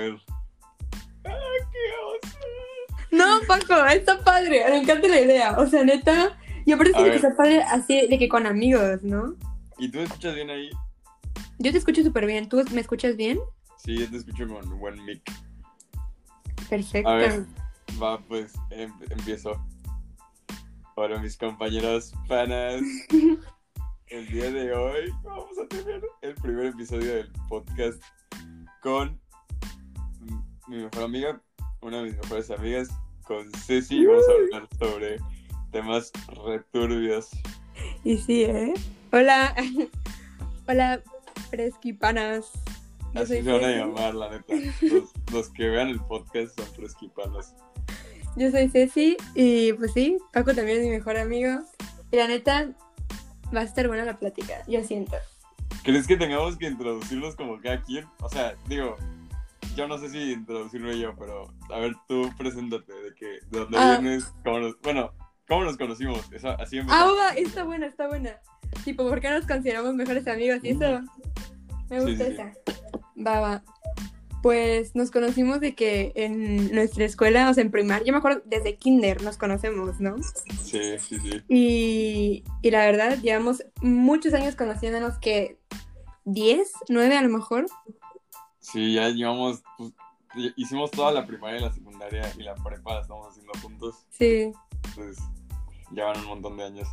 ver. ¡Ah, qué oso! No, Paco, está padre. Me encanta la idea. O sea, neta. Yo parece que está padre así de que con amigos, ¿no? ¿Y tú me escuchas bien ahí? Yo te escucho súper bien. ¿Tú me escuchas bien? Sí, yo te escucho con buen mic. Perfecto. A ver. Va, pues em- empiezo. Hola, mis compañeros panas. El día de hoy vamos a tener el primer episodio del podcast con mi mejor amiga, una de mis mejores amigas, con Ceci. y Vamos a hablar sobre temas returbios. Y sí, ¿eh? Hola. Hola, fresquipanas. Yo Así se van a llamar, la neta. Los, los que vean el podcast son fresquipanos. Yo soy Ceci y pues sí, Paco también es mi mejor amigo. Y la neta, va a estar buena la plática, yo siento. ¿Crees que tengamos que introducirlos como cada quien? O sea, digo, yo no sé si introducirme yo, pero a ver, tú preséntate, de que, de dónde Ah. vienes, cómo nos, bueno, cómo nos conocimos, Esa- así Ah, empezamos. va, está buena, está buena. Tipo, ¿por qué nos consideramos mejores amigos? Y eso, me gusta sí, sí. esa. Va, va. Pues nos conocimos de que en nuestra escuela, o sea, en primaria, yo me acuerdo desde kinder nos conocemos, ¿no? Sí, sí, sí. Y, y la verdad, llevamos muchos años conociéndonos que 10, 9 a lo mejor. Sí, ya llevamos, pues, hicimos toda la primaria y la secundaria y la prepa la estamos haciendo juntos, Sí, pues ya van un montón de años.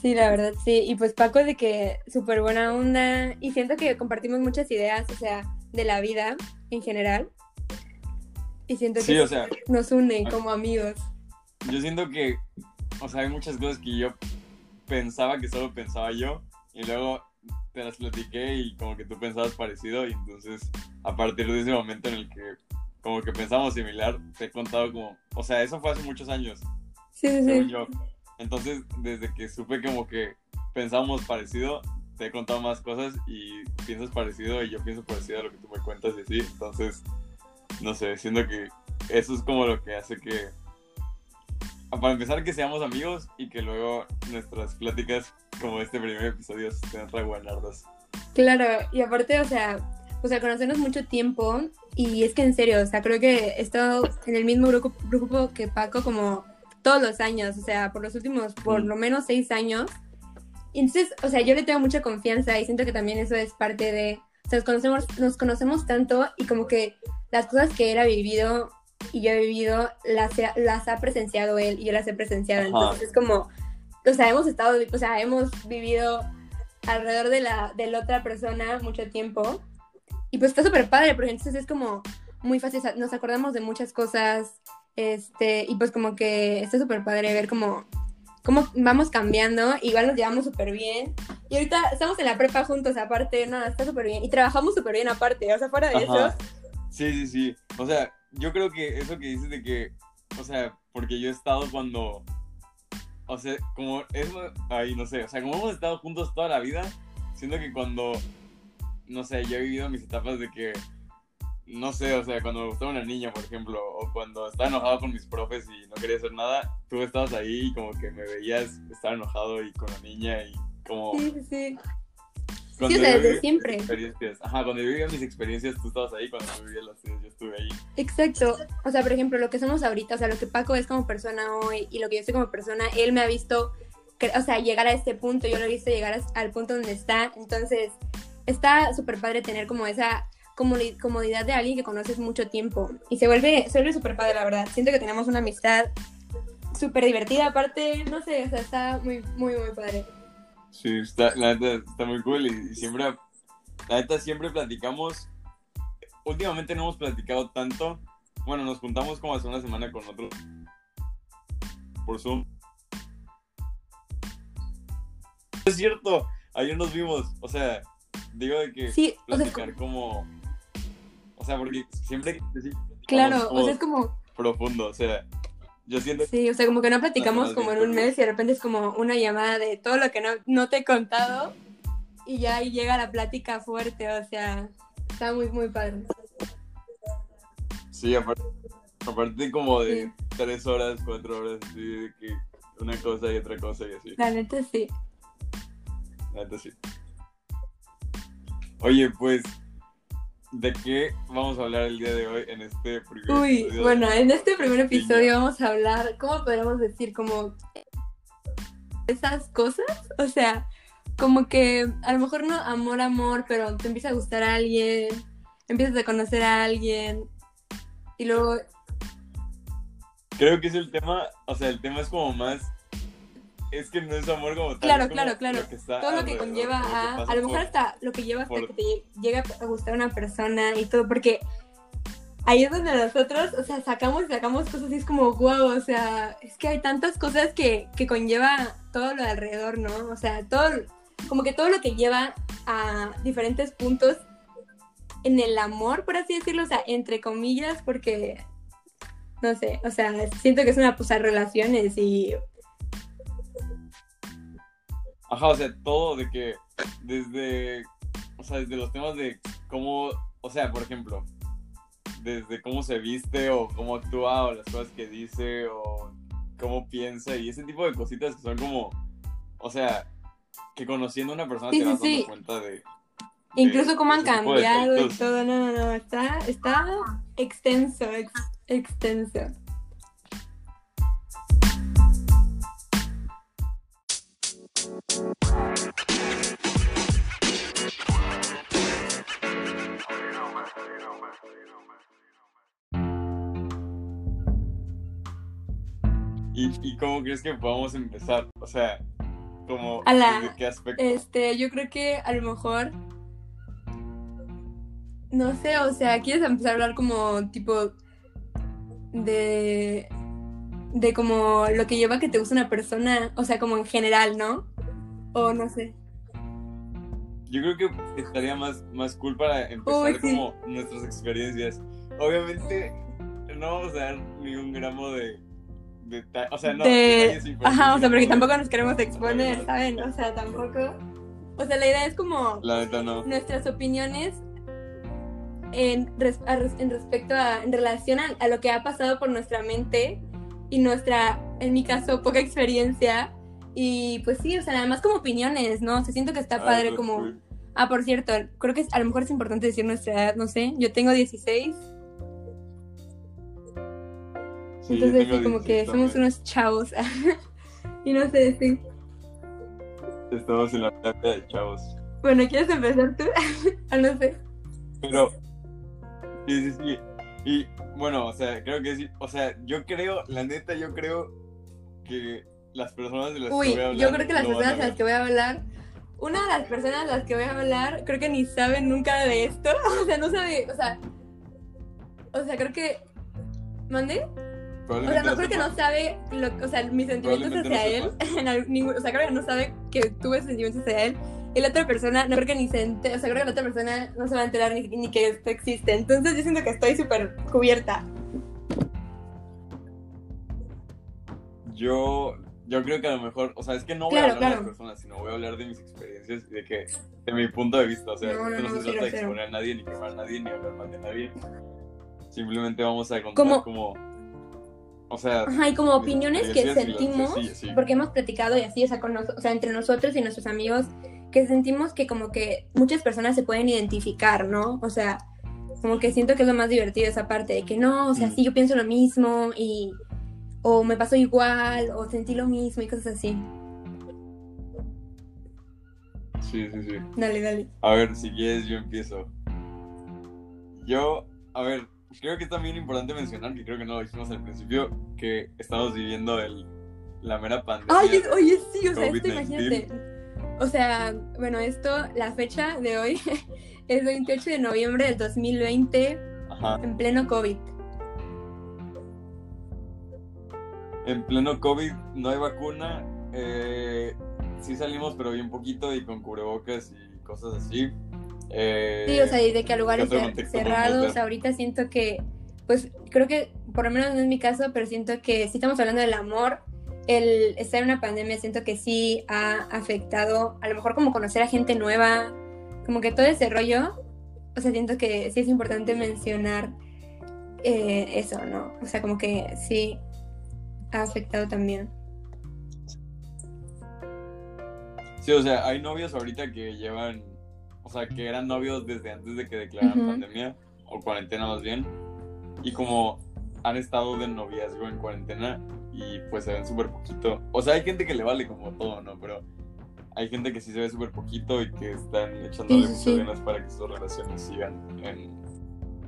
sí, la verdad, sí. Y pues Paco de que súper buena onda y siento que compartimos muchas ideas, o sea, de la vida en general. Y siento que Sí, o sea, nos une como amigos. yo siento que, o sea, hay muchas cosas que yo pensaba que solo pensaba yo y luego te las platiqué y como que tú pensabas parecido y entonces a partir de ese momento en el que como que pensamos similar, te he contado como, o sea, eso fue hace muchos años, Sí, sí, según sí. yo. Entonces, desde que supe como que pensábamos parecido, te he contado más cosas y piensas parecido y yo pienso parecido a lo que tú me cuentas y así. Entonces, no sé, siento que eso es como lo que hace que, para empezar, que seamos amigos y que luego nuestras pláticas, como este primer episodio, sean re buenardas. Claro, y aparte, o sea, o sea, conocernos mucho tiempo y es que en serio, o sea, creo que he estado en el mismo grupo, grupo que Paco como todos los años, o sea, por los últimos, por Mm. lo menos seis años. Y entonces, o sea, yo le tengo mucha confianza y siento que también eso es parte de, o sea, nos conocemos, nos conocemos tanto y como que las cosas que él ha vivido y yo he vivido las, las ha presenciado él y yo las he presenciado. Ajá. Entonces es como, o sea, hemos estado, o sea, hemos vivido alrededor de la, de la otra persona mucho tiempo. Y pues está súper padre, porque entonces es como muy fácil, nos acordamos de muchas cosas, este, y pues como que está súper padre ver cómo, cómo vamos cambiando, igual nos llevamos súper bien. Y ahorita estamos en la prepa juntos, aparte, no, está súper bien. Y trabajamos súper bien aparte, o sea, fuera de Ajá. eso. Sí, sí, sí. O sea, yo creo que eso que dices de que, o sea, porque yo he estado cuando, o sea, como es, ahí no sé, o sea, como hemos estado juntos toda la vida, siento que cuando, no sé, yo he vivido mis etapas de que, no sé, o sea, cuando me gustaba una niña, por ejemplo, o cuando estaba enojado con mis profes y no quería hacer nada, tú estabas ahí y como que me veías estar enojado y con la niña y como... Sí, sí, sí. Cuando o sea, desde siempre. experiencias, ajá, cuando yo vivía mis experiencias, tú estabas ahí, cuando yo vivía las tuyas, yo estuve ahí. Exacto. O sea, por ejemplo, lo que somos ahorita, o sea, lo que Paco es como persona hoy y lo que yo soy como persona, él me ha visto, o sea, llegar a este punto, yo lo he visto llegar as- al punto donde está. Entonces, está súper padre tener como esa comodidad de alguien que conoces mucho tiempo. Y se vuelve se vuelve súper padre, la verdad. Siento que tenemos una amistad súper divertida, aparte, no sé, o sea, está muy, muy, muy padre. Sí, está, la neta está muy cool y, y siempre, la neta siempre platicamos. Últimamente no hemos platicado tanto. Bueno, nos juntamos como hace una semana con otro por Zoom. Es cierto, ayer nos vimos. O sea, digo de que Sí, o sea, es platicar como. O sea, porque siempre. claro, o sea, es como, profundo. O sea, yo siento sí, o sea, como que no platicamos como en un mes y de repente es como una llamada de todo lo que no, no te he contado y ya ahí llega la plática fuerte, o sea, está muy, muy padre. Sí, aparte, aparte como de Sí. tres horas, cuatro horas, así de que una cosa y otra cosa y así. La neta sí. La neta sí. Oye, pues, ¿de qué vamos a hablar el día de hoy en este primer Uy, episodio? bueno, en este primer episodio vamos a hablar, ¿cómo podríamos decir? Como esas cosas, o sea, como que a lo mejor no amor, amor, pero te empieza a gustar a alguien, empiezas a conocer a alguien y luego, Creo que es el tema, o sea, el tema es como más. Es que no es amor como tal. claro, claro, claro, lo que está todo lo que conlleva lo que a, a lo mejor por- hasta lo que lleva hasta por- que te llega a gustar una persona y todo, porque ahí es donde nosotros, o sea, sacamos y sacamos cosas y es como, wow, o sea, es que hay tantas cosas que, que conlleva todo lo de alrededor, ¿no? O sea, todo, como que todo lo que lleva a diferentes puntos en el amor, por así decirlo, o sea, entre comillas, porque, no sé, o sea, siento que es una, pues, a relaciones y, Ajá, o sea, todo de que desde, o sea, desde los temas de cómo, o sea, por ejemplo, desde cómo se viste o cómo actúa o las cosas que dice o cómo piensa y ese tipo de cositas que son como, o sea, que conociendo a una persona Sí, te sí, vas dando sí. cuenta de... de Incluso cómo han cambiado y todo, no, no, no, está, está extenso, ex- extenso. ¿Y, ¿Y cómo crees que podamos empezar? O sea, como... ¿Desde qué aspecto? Este, yo creo que a lo mejor, no sé, o sea, quieres empezar a hablar como tipo de, de como lo que lleva a que te guste una persona, o sea, como en general, ¿no? O no sé. Yo creo que estaría más, más cool para empezar Uy, sí. como nuestras experiencias. Obviamente no vamos a dar ni un gramo de... de o sea, no. de, ajá, o sea, porque tampoco nos queremos exponer, ¿saben? O sea, tampoco. O sea, la idea es como La neta no. nuestras opiniones en, res- a en respecto a, en relación a, a lo que ha pasado por nuestra mente y nuestra, en mi caso, poca experiencia. Y pues sí, o sea, además como opiniones, ¿no? O sea, siento que está Ah, padre como... Ah, por cierto, creo que a lo mejor es importante decir nuestra edad, no sé. Yo tengo 16, Sí, yo entonces sí, como 16 que somos también. unos chavos. y no sé, sí. Estamos en la plata de chavos. Bueno, ¿quieres empezar tú? Ah, no sé. Pero... Sí, sí, sí. Y bueno, o sea, creo que sí. O sea, yo creo, la neta, yo creo que las personas de las Uy, que voy a hablar... yo creo que las personas a las que voy a hablar, una de las personas a las que voy a hablar, creo que ni saben nunca de esto. O sea, no sabe, o sea, o sea, creo que. ¿Mandé? O sea, no creo que no sabe, lo, o sea, mis sentimientos hacia él. En algún- ningún- o sea, creo que no sabe que tuve sentimientos hacia él. Y la otra persona, no creo que ni se o sea, creo que la otra persona no se va a enterar ni, ni que esto existe. Entonces yo siento que estoy súper cubierta. Yo, yo creo que a lo mejor, o sea, es que no voy Claro, a hablar de claro. las personas, sino voy a hablar de mis experiencias y de que, de mi punto de vista, o sea, No, no, no, no, se cero, trata de cero. exponer a nadie, ni quemar a nadie, ni hablar mal de nadie. Simplemente vamos a contar Como- como, o sea, Ajá, y como opiniones que sentimos, sí, sí. porque hemos platicado y así, o sea, con nos- o sea, entre nosotros y nuestros amigos, que sentimos que como que muchas personas se pueden identificar, ¿no? O sea, como que siento que es lo más divertido esa parte de que no, o sea, Mm. sí, yo pienso lo mismo y o me pasó igual o sentí lo mismo y cosas así. Sí, sí, sí. Dale, dale. A ver, si quieres, yo empiezo. Yo, a ver, creo que es también importante mencionar, que creo que no lo dijimos al principio, que estamos viviendo el, la mera pandemia. Ay, es- oye, sí, o sea, esto COVID-19. imagínate. O sea, bueno, esto, la fecha de hoy es 28 de noviembre del 2020, Ajá. en pleno COVID. En pleno COVID no hay vacuna. Eh, sí salimos, pero bien poquito y con cubrebocas y cosas así. Eh, Sí, o sea, y de que a lugares ¿qué otro cer- contexto cerrados, ahorita siento que, pues creo que, por lo menos no es mi caso, pero siento que si estamos hablando del amor, el estar en una pandemia siento que sí ha afectado, a lo mejor como conocer a gente nueva, como que todo ese rollo, o sea, siento que sí es importante mencionar eh, eso, ¿no? O sea, como que sí ha afectado también. Sí, o sea, hay novios ahorita que llevan o sea, que eran novios desde antes de que declararan pandemia, o cuarentena más bien, y como han estado de noviazgo en cuarentena y pues se ven súper poquito. O sea, hay gente que le vale como todo, ¿no? Pero hay gente que sí se ve súper poquito y que están echándole Sí, sí, muchas sí. ganas para que sus relaciones sigan en...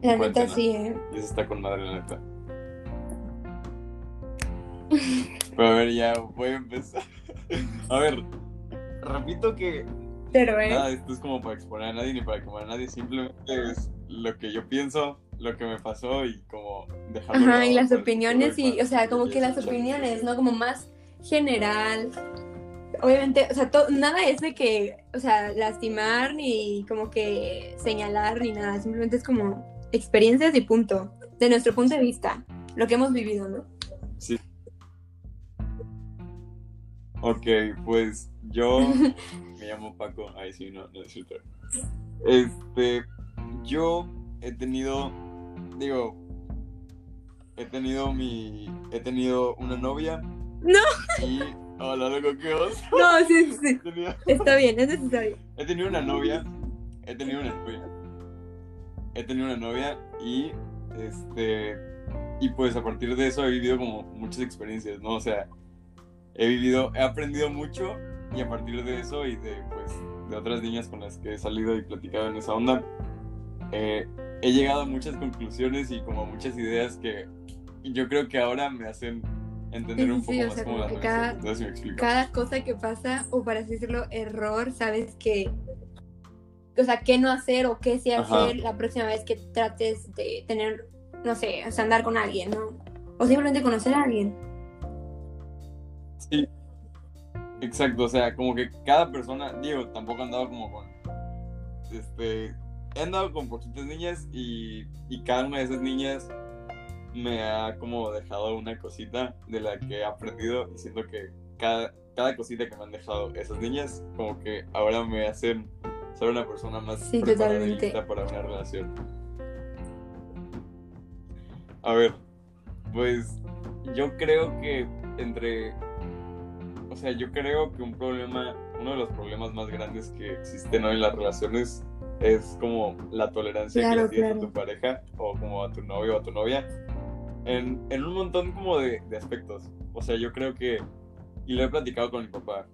La neta sí, ¿eh? Y eso está con madre, la neta. Pero a ver, ya voy a empezar. A ver, repito que Pero, ¿eh? nada esto es como para exponer a nadie ni para quemar a nadie, simplemente es lo que yo pienso, lo que me pasó y como dejarlo. Ajá, y las opiniones y o sea, como que las opiniones, ¿no? Como más general. Obviamente, o sea, nada es de que, o sea, lastimar ni como que señalar ni nada, simplemente es como experiencias y punto, de nuestro punto de vista, lo que hemos vivido, ¿no? Sí. Ok, pues yo me llamo Paco. Ay, sí, no, no es cierto. Este, yo he tenido, digo, he tenido mi, he tenido una novia. No. Y, hola, loco, ¿qué oso? No, sí, sí, está bien, es necesario. He tenido una novia, he tenido una novia, he tenido una novia y, este, y pues a partir de eso he vivido como muchas experiencias, ¿no? O sea, he vivido, he aprendido mucho y a partir de eso y de, pues, de otras niñas con las que he salido y platicado en esa onda, eh, he llegado a muchas conclusiones y como a muchas ideas que yo creo que ahora me hacen entender Sí, un sí, poco o más sea, como como las cada- si me explico. Cada cosa que pasa, o para así decirlo, error, sabes que, o sea, qué no hacer o qué sí Ajá. hacer la próxima vez que trates de tener, no sé, o sea, andar con alguien, ¿no? O simplemente conocer a alguien. Sí. Exacto, o sea, como que cada persona, digo, tampoco he andado como con, este, he andado con poquitas niñas y, y cada una de esas niñas me ha como dejado una cosita de la que he aprendido y siento que cada, cada cosita que me han dejado esas niñas, como que ahora me hacen ser una persona más Sí, preparada y totalmente. lista para una relación. A ver, pues yo creo que entre o sea, yo creo que un problema, uno de los problemas más grandes que existen hoy en las relaciones es como la tolerancia que Claro, le tienes claro. a tu pareja o como a tu novio o a tu novia en, en un montón como de, de aspectos. O sea, yo creo que, y lo he platicado con mi papá,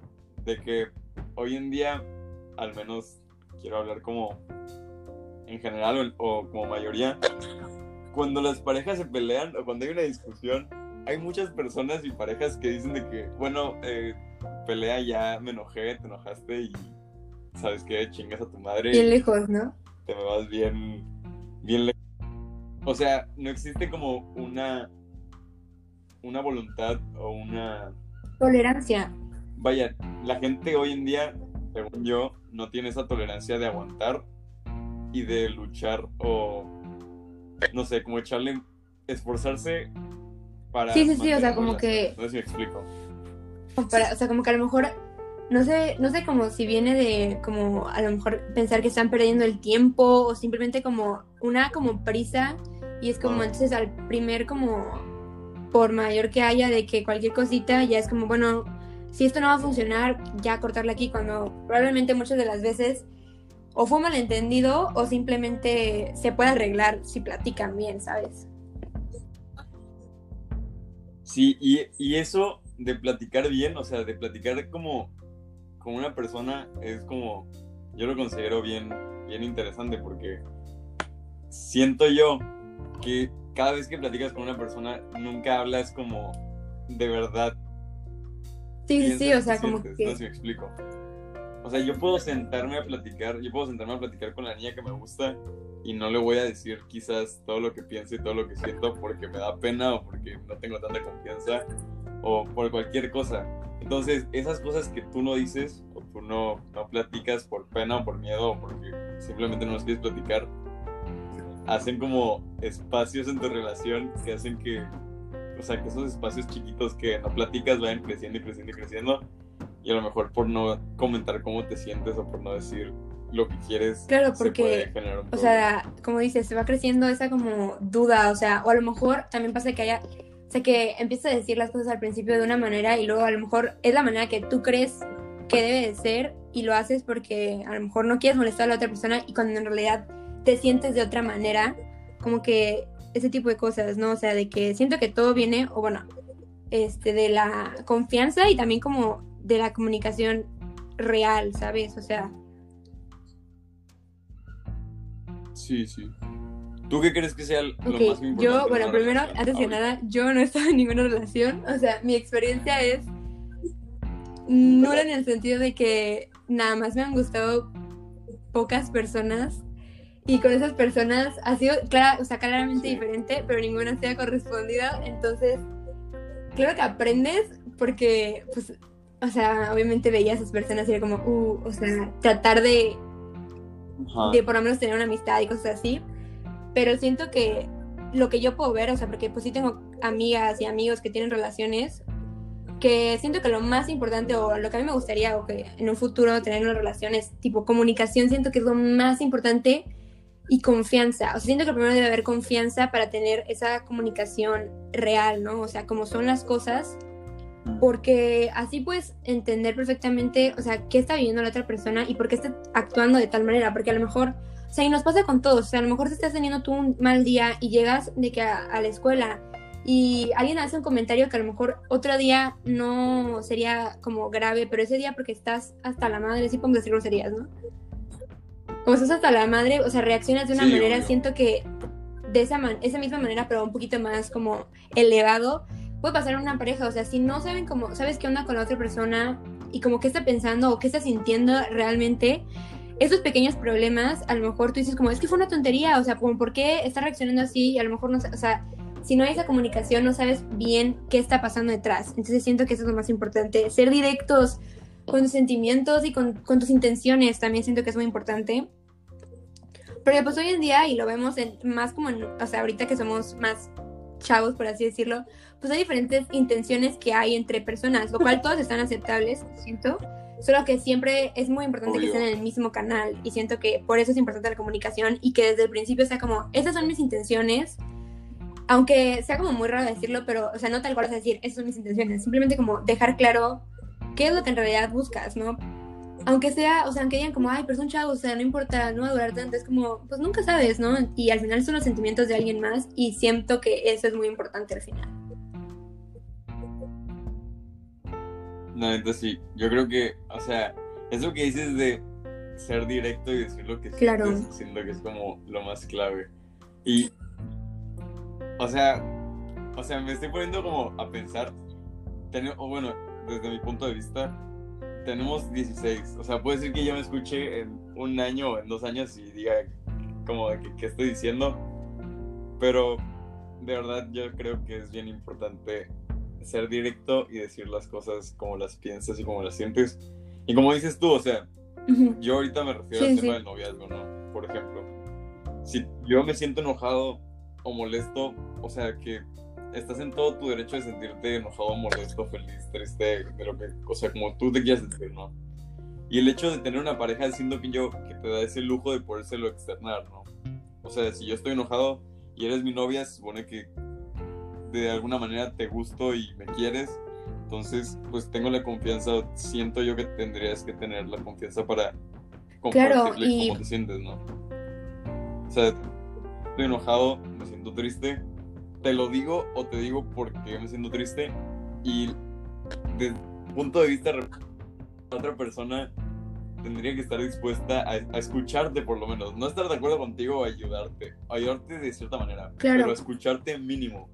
de que hoy en día, al menos quiero hablar como en general o, o como mayoría, cuando las parejas se pelean o cuando hay una discusión, hay muchas personas y parejas que dicen de que, bueno, eh, pelea ya, me enojé, te enojaste y sabes que chingas a tu madre Bien lejos, ¿no? te me vas bien, bien lejos. O sea, no existe como una, una voluntad o una... Tolerancia. Vaya, la gente hoy en día, según yo, no tiene esa tolerancia de aguantar y de luchar o, no sé, como echarle, esforzarse para... Sí, sí, sí, o sea, como que- No sé si me explico. Para- o sea, como que a lo mejor, no sé, no sé como si viene de como a lo mejor pensar que están perdiendo el tiempo o simplemente como una como prisa y es como entonces al primer como por mayor que haya de que cualquier cosita ya es como bueno, si esto no va a funcionar, ya cortarla aquí cuando probablemente muchas de las veces o fue malentendido o simplemente se puede arreglar si platican bien, ¿sabes? Sí, y, y eso de platicar bien, o sea, de platicar como con una persona es como, yo lo considero bien, bien interesante porque siento yo que cada vez que platicas con una persona nunca hablas como de verdad. Sí, sí, o sea, como que No sé si me explico. O sea, yo puedo sentarme a platicar, yo puedo sentarme a platicar con la niña que me gusta y no le voy a decir quizás todo lo que pienso y todo lo que siento porque me da pena o porque no tengo tanta confianza o por cualquier cosa. Entonces, esas cosas que tú no dices o tú no, no platicas por pena o por miedo o porque simplemente no las quieres platicar, hacen como espacios en tu relación que hacen que, o sea, que esos espacios chiquitos que no platicas vayan creciendo y creciendo y creciendo. Y a lo mejor por no comentar cómo te sientes o por no decir lo que quieres, Claro, se porque, puede generar un O sea, como dices, se va creciendo esa como duda, o sea, o a lo mejor también pasa que haya, o sea, que empieza a decir las cosas al principio de una manera y luego a lo mejor es la manera que tú crees qué debe de ser y lo haces porque a lo mejor no quieres molestar a la otra persona y cuando en realidad te sientes de otra manera, como que ese tipo de cosas, ¿no? O sea, de que siento que todo viene, o bueno, este, de la confianza y también como de la comunicación real, ¿sabes? O sea. Sí, sí. ¿Tú qué crees que sea lo más importante? Yo, bueno, primero, antes que nada, yo no he estado en ninguna relación. O sea, mi experiencia es nula en el sentido de que nada más me han gustado pocas personas y con esas personas ha sido clara, o sea, claramente diferente, pero ninguna se ha correspondido. Entonces, claro que aprendes porque, pues, o sea, obviamente veía a esas personas y era como, uh, o sea, tratar de, de por lo menos tener una amistad y cosas así. Pero siento que lo que yo puedo ver, o sea, porque pues sí tengo amigas y amigos que tienen relaciones, que siento que lo más importante o lo que a mí me gustaría o que en un futuro tener una relación es tipo comunicación, siento que es lo más importante y confianza. O sea, siento que primero debe haber confianza para tener esa comunicación real, ¿no? O sea, como son las cosas, porque así puedes entender perfectamente, o sea, qué está viviendo la otra persona y por qué está actuando de tal manera, porque a lo mejor, o sea, y nos pasa con todos, o sea, a lo mejor te estás teniendo tú un mal día y llegas de que a, la escuela y alguien hace un comentario que a lo mejor otro día no sería como grave, pero ese día porque estás hasta la madre, sí podemos decir groserías, ¿no? como estás hasta la madre, o sea, reaccionas de una manera, siento que de esa, man esa misma manera, pero un poquito más como elevado, puede pasar en una pareja, o sea, si no saben cómo, sabes qué onda con la otra persona y como qué está pensando o qué está sintiendo realmente, esos pequeños problemas, a lo mejor tú dices como, es que fue una tontería, o sea, como, ¿por qué está reaccionando así? Y a lo mejor no, o sea, si no hay esa comunicación, no sabes bien qué está pasando detrás. Entonces siento que eso es lo más importante, ser directos, con tus sentimientos y con, tus intenciones también siento que es muy importante. Pero pues hoy en día, y lo vemos en, más como, en, o sea, ahorita que somos más chavos, por así decirlo, pues hay diferentes intenciones que hay entre personas, lo cual todas están aceptables, siento. Solo que siempre es muy importante que estén en el mismo canal y siento que por eso es importante la comunicación y que desde el principio sea como, esas son mis intenciones, aunque sea como muy raro decirlo, pero, o sea, no tal cual es decir, esas son mis intenciones, simplemente como dejar claro qué es lo que en realidad buscas, ¿no? Aunque sea, o sea, aunque digan como, ay, pero son chavos, o sea, no importa, no va a durar tanto, es como, pues nunca sabes, ¿no? Y al final son los sentimientos de alguien más y siento que eso es muy importante al final. No, entonces sí, yo creo que, o sea, eso que dices de ser directo y decir lo que claro. sientes, siento que es como lo más clave. Y, o sea, o sea, me estoy poniendo como a pensar, o bueno, desde mi punto de vista, tenemos 16. O sea, puede ser que yo me escuche en un año o en dos años y diga como de que, qué estoy diciendo. Pero de verdad yo creo que es bien importante ser directo y decir las cosas como las piensas y como las sientes. Y como dices tú, o sea, yo ahorita me refiero al tema del noviazgo, ¿no? Por ejemplo, si yo me siento enojado o molesto, o sea, que estás en todo tu derecho de sentirte enojado, molesto, feliz, triste, de lo que, o sea, como tú te quieras sentir, ¿no? Y el hecho de tener una pareja siento que yo que te da ese lujo de podérselo externar, ¿no? O sea, si yo estoy enojado y eres mi novia, se supone que de alguna manera te gusto y me quieres, entonces pues tengo la confianza, siento yo que tendrías que tener la confianza para compartirle cómo te sientes, ¿no? O sea, estoy enojado, me siento triste, te lo digo o te digo porque me siento triste y desde el punto de vista de otra persona tendría que estar dispuesta a, escucharte por lo menos, no estar de acuerdo contigo o ayudarte, ayudarte de cierta manera, claro. pero escucharte mínimo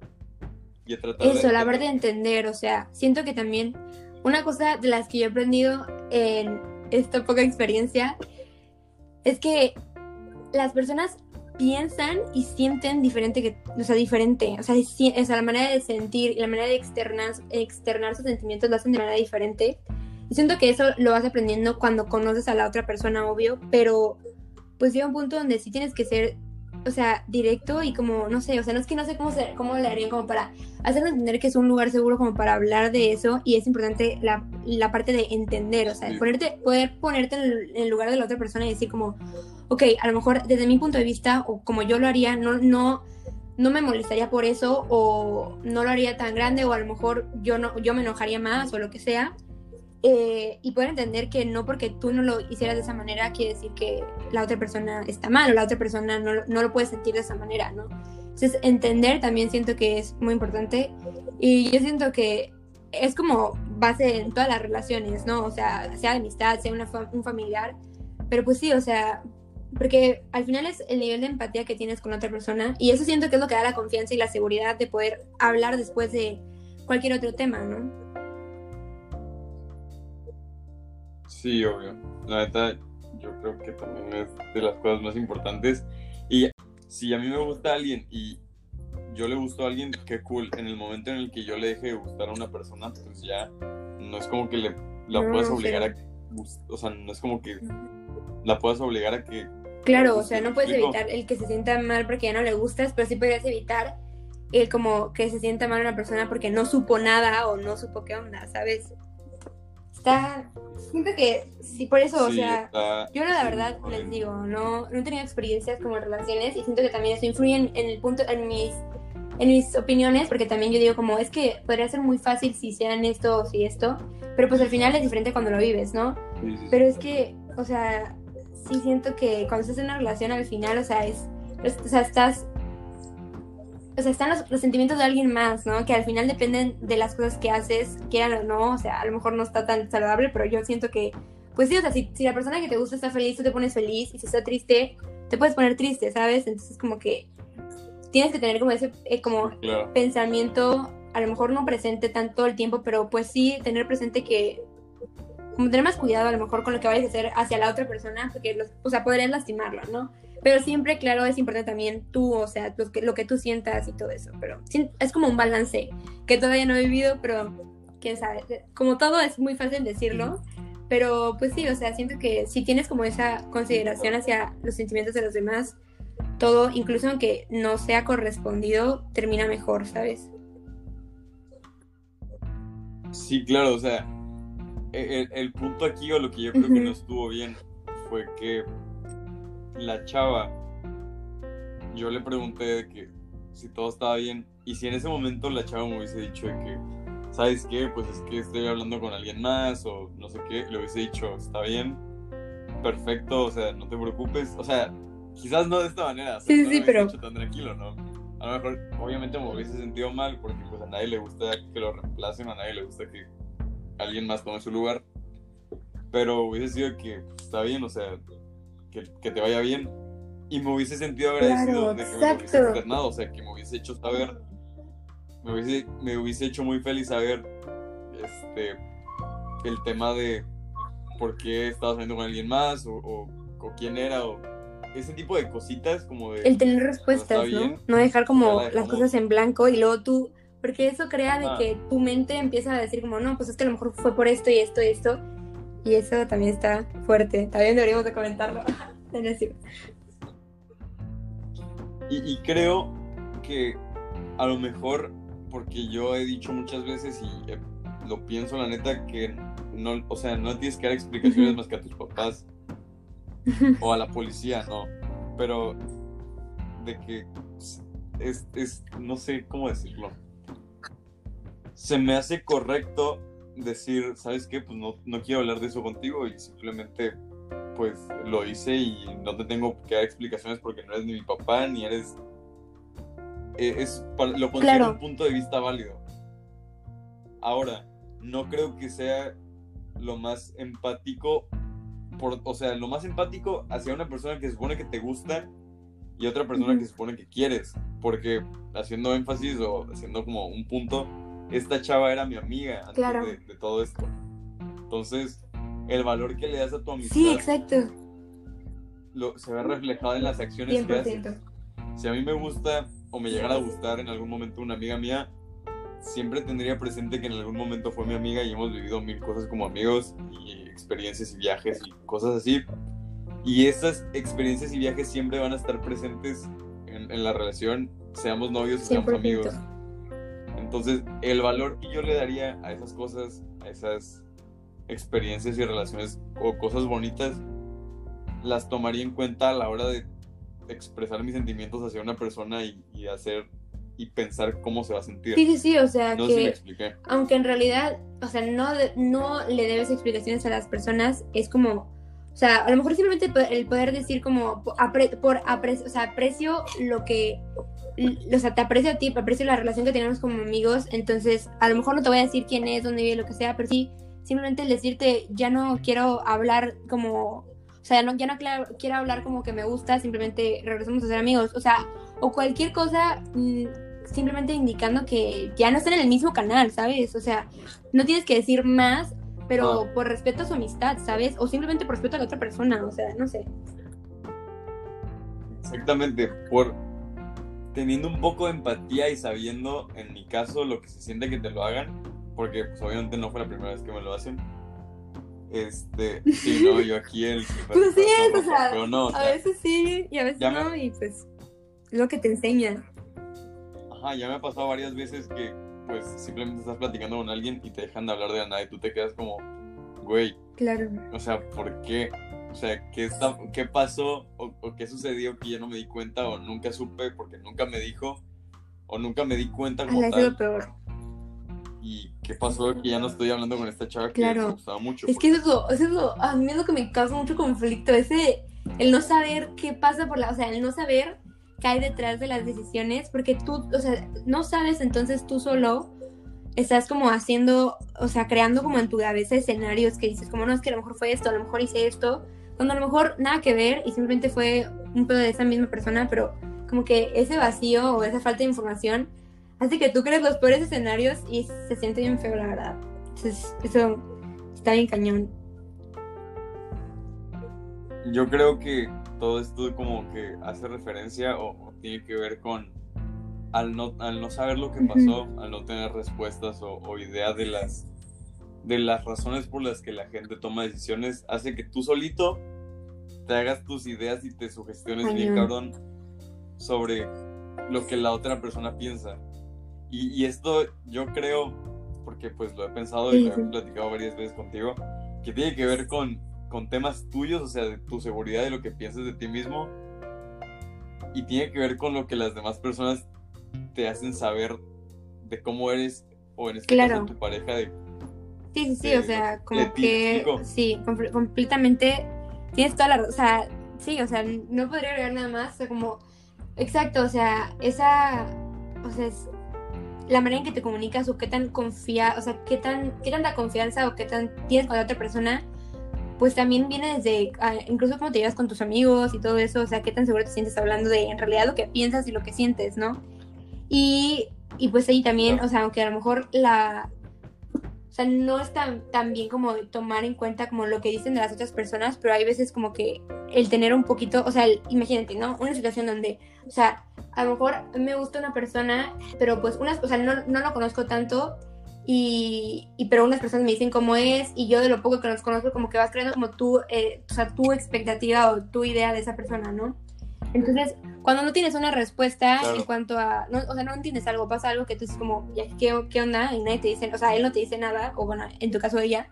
y a tratar Eso, la verdad de entender, o sea, siento que también una cosa de las que yo he aprendido en esta poca experiencia es que las personas piensan y sienten diferente que, o sea, diferente, o sea, es, la manera de sentir y la manera de externar, externar sus sentimientos lo hacen de manera diferente. Y siento que eso lo vas aprendiendo cuando conoces a la otra persona, obvio, pero pues llega un punto donde sí tienes que ser o sea, directo y como, no sé, o sea, no es que no sé cómo, cómo le harían como para hacerme entender que es un lugar seguro como para hablar de eso y es importante la, la parte de entender, o sea, ponerte, poder ponerte en el, lugar de la otra persona y decir como, ok, a lo mejor desde mi punto de vista o como yo lo haría, no, no, no me molestaría por eso o no lo haría tan grande o a lo mejor yo, no, yo me enojaría más o lo que sea. eh, y poder entender que no porque tú no lo hicieras de esa manera quiere decir que la otra persona está mal o la otra persona no, no lo puede sentir de esa manera, ¿no? Entonces, entender también siento que es muy importante y yo siento que es como base en todas las relaciones, ¿no? O sea, sea amistad, sea una un familiar, pero pues sí, o sea, porque al final es el nivel de empatía que tienes con otra persona y eso siento que es lo que da la confianza y la seguridad de poder hablar después de cualquier otro tema, ¿no? Sí, obvio. La neta, yo creo que también es de las cosas más importantes. Y si a mí me gusta alguien y yo le gusto a alguien, qué cool. En el momento en el que yo le deje de gustar a una persona, pues ya no es como que le, la puedas obligar a... O sea, no es como que la puedas obligar a que... Claro, o sea, no puedes evitar el que se sienta mal porque ya no le gustas, pero sí podrías evitar el como que se sienta mal una persona porque no supo nada o no supo qué onda, ¿sabes? Está... Siento que sí, por eso, o sea, yo la verdad les digo, no, no he tenido experiencias como relaciones y siento que también eso influye en, en el punto, en mis en mis opiniones, porque también yo digo como, es que podría ser muy fácil si sean esto o si esto, pero pues al final es diferente cuando lo vives, ¿no? Pero es que, o sea, sí siento que cuando estás en una relación al final, o sea, es, o sea, estás, o sea, están los, sentimientos de alguien más, ¿no? Que al final dependen de las cosas que haces, quieran o no, o sea, a lo mejor no está tan saludable, pero yo siento que, pues sí, o sea, si, si la persona que te gusta está feliz, tú te pones feliz, y si está triste, te puedes poner triste, ¿sabes? Entonces como que tienes que tener como ese eh, como pensamiento, a lo mejor no presente tanto el tiempo, pero pues sí tener presente que como tener más cuidado a lo mejor con lo que vayas a hacer hacia la otra persona, porque, los, o sea, podrías lastimarla, ¿no? Pero siempre, claro, es importante también tú, o sea, lo que, lo que tú sientas y todo eso, pero es como un balance que todavía no he vivido, pero quién sabe, como todo es muy fácil decirlo, pero pues sí, o sea, siento que si tienes como esa consideración hacia los sentimientos de los demás, todo, incluso aunque no sea correspondido, termina mejor, ¿sabes? Sí, claro, o sea, el, punto aquí o lo que yo creo que no estuvo bien fue que la chava, yo le pregunté de que si todo estaba bien y si en ese momento la chava me hubiese dicho de que, ¿sabes qué? Pues es que estoy hablando con alguien más o no sé qué, le hubiese dicho, está bien, perfecto, o sea, no te preocupes, o sea, Quizás no de esta manera. sí, sí, pero. tan tranquilo, ¿no? A lo mejor, obviamente, me hubiese sentido mal porque pues, a nadie le gusta que lo reemplacen, a nadie le gusta que alguien más tome su lugar. Pero hubiese sido que pues, está bien, o sea, que, que, te vaya bien. Y me hubiese sentido agradecido de que me hubiese externado, o sea, que me hubiese hecho saber, me hubiese, me hubiese hecho muy feliz saber este, el tema de por qué estaba saliendo con alguien más o, o, o quién era o ese tipo de cositas como de... El tener respuestas, ¿no? No dejar como las cosas en blanco y luego tú... Porque eso crea de que tu mente empieza a decir como, no, pues es que a lo mejor fue por esto y esto y esto. Y eso también está fuerte. También deberíamos de comentarlo. y, y creo que a lo mejor, porque yo he dicho muchas veces y eh, lo pienso la neta, que no, o sea, no tienes que dar explicaciones más que a tus papás o a la policía, no. Pero de que es, es, no sé cómo decirlo. Se me hace correcto decir, ¿sabes qué? Pues no, no quiero hablar de eso contigo y simplemente pues lo hice y no te tengo que dar explicaciones porque no eres ni mi papá ni eres... Eh, es, lo considero un punto de vista válido. Ahora, no creo que sea lo más empático o sea, lo más empático hacia una persona que se supone que te gusta y otra persona que se supone que quieres. Porque haciendo énfasis o haciendo como un punto, esta chava era mi amiga antes de, todo esto. Entonces, el valor que le das a tu amistad. Sí, exacto. Lo, se ve reflejado en las acciones que haces. Si a mí me gusta o me llegara a gustar en algún momento una amiga mía, siempre tendría presente que en algún momento fue mi amiga y hemos vivido mil cosas como amigos y experiencias y viajes y cosas así. Y esas experiencias y viajes siempre van a estar presentes en, la relación, seamos novios o seamos amigos. Entonces, el valor que yo le daría a esas cosas, a esas experiencias y relaciones o cosas bonitas, las tomaría en cuenta a la hora de expresar mis sentimientos hacia una persona y, hacer y pensar cómo se va a sentir. Sí, sí, sí, o sea no sé si me que expliqué. aunque en realidad, o sea, no, no le debes explicaciones a las personas, es como, o sea, a lo mejor simplemente el poder decir como, apre- por apre- o sea, aprecio lo que, o sea, te aprecio a ti, aprecio la relación que tenemos como amigos, entonces a lo mejor no te voy a decir quién es, dónde vive, lo que sea, pero sí, simplemente el decirte, ya no quiero hablar como, o sea, no, ya no quiero hablar como que me gusta, simplemente regresamos a ser amigos, o sea, o cualquier cosa, mm, simplemente indicando que ya no están en el mismo canal, ¿sabes? O sea, no tienes que decir más, pero Ah. por respeto a su amistad, ¿sabes? O simplemente por respeto a la otra persona, o sea, no sé. Exactamente, por teniendo un poco de empatía y sabiendo, en mi caso, lo que se siente que te lo hagan, porque pues, obviamente no fue la primera vez que me lo hacen. Este, sí, no, yo aquí el... Pues sí es, o sea, pero no, o A veces sí y a veces me- no, y pues es lo que te enseñan. Ajá, ya me ha pasado varias veces que pues simplemente estás platicando con alguien y te dejan de hablar de la nada y tú te quedas como, güey, Claro. o sea, ¿por qué? O sea, ¿qué, está, qué pasó o, o qué sucedió que yo no me di cuenta o nunca supe porque nunca me dijo o nunca me di cuenta como lo tal peor. y qué pasó que ya no estoy hablando con esta chava que Claro. me gustaba mucho. Es que eso es lo, eso es lo, a mí es lo que me causa mucho conflicto, ese, el no saber qué pasa por la, o sea, el no saber qué hay detrás de las decisiones, porque tú, o sea, no sabes, entonces tú solo estás como haciendo, o sea, creando como en tu cabeza escenarios que dices, como no, es que a lo mejor fue esto, a lo mejor hice esto, cuando a lo mejor nada que ver y simplemente fue un pedo de esa misma persona, pero como que ese vacío o esa falta de información hace que tú crees los peores escenarios y se siente bien feo, la verdad. Eso está bien cañón. Yo creo que todo esto como que hace referencia o tiene que ver con al no, al no saber lo que pasó, al no tener respuestas o, o idea de las de las razones por las que la gente toma decisiones, hace que tú solito te hagas tus ideas y te sugestiones bien cabrón sobre lo que la otra persona piensa. Y, y esto yo creo, porque pues lo he pensado y lo he platicado varias veces contigo, que tiene que ver con, con temas tuyos, o sea, de tu seguridad, de lo que piensas de ti mismo, y tiene que ver con lo que las demás personas te hacen saber de cómo eres, o en este Claro. caso tu pareja, de Sí, sí, sí, de- o sea, como que sí, com- completamente tienes toda la, o sea, sí, o sea, no podría agregar nada más, o sea, como exacto, o sea, esa o sea, es la manera en que te comunicas o qué tan confía, o sea, qué tan qué tanta confianza o qué tan tienes con la otra persona, pues también viene desde ah, incluso cómo te llevas con tus amigos y todo eso, o sea, qué tan seguro te sientes hablando de en realidad lo que piensas y lo que sientes, ¿no? Y, y pues ahí también, o sea, aunque a lo mejor la o sea, no es tan, tan bien como tomar en cuenta como lo que dicen de las otras personas, pero hay veces como que el tener un poquito, o sea, el- imagínate, ¿no? Una situación donde, o sea, a lo mejor me gusta una persona, pero pues unas, o sea, no, no lo conozco tanto y, y pero unas personas me dicen cómo es y yo de lo poco que los conozco como que vas creando como tú, eh, o sea, tu expectativa o tu idea de esa persona, ¿no? Entonces, cuando no tienes una respuesta Claro. en cuanto a, no, o sea, no entiendes algo, pasa algo que tú dices como, ya, ¿qué, ¿qué onda? Y nadie te dice, o sea, él no te dice nada, o bueno, en tu caso ella,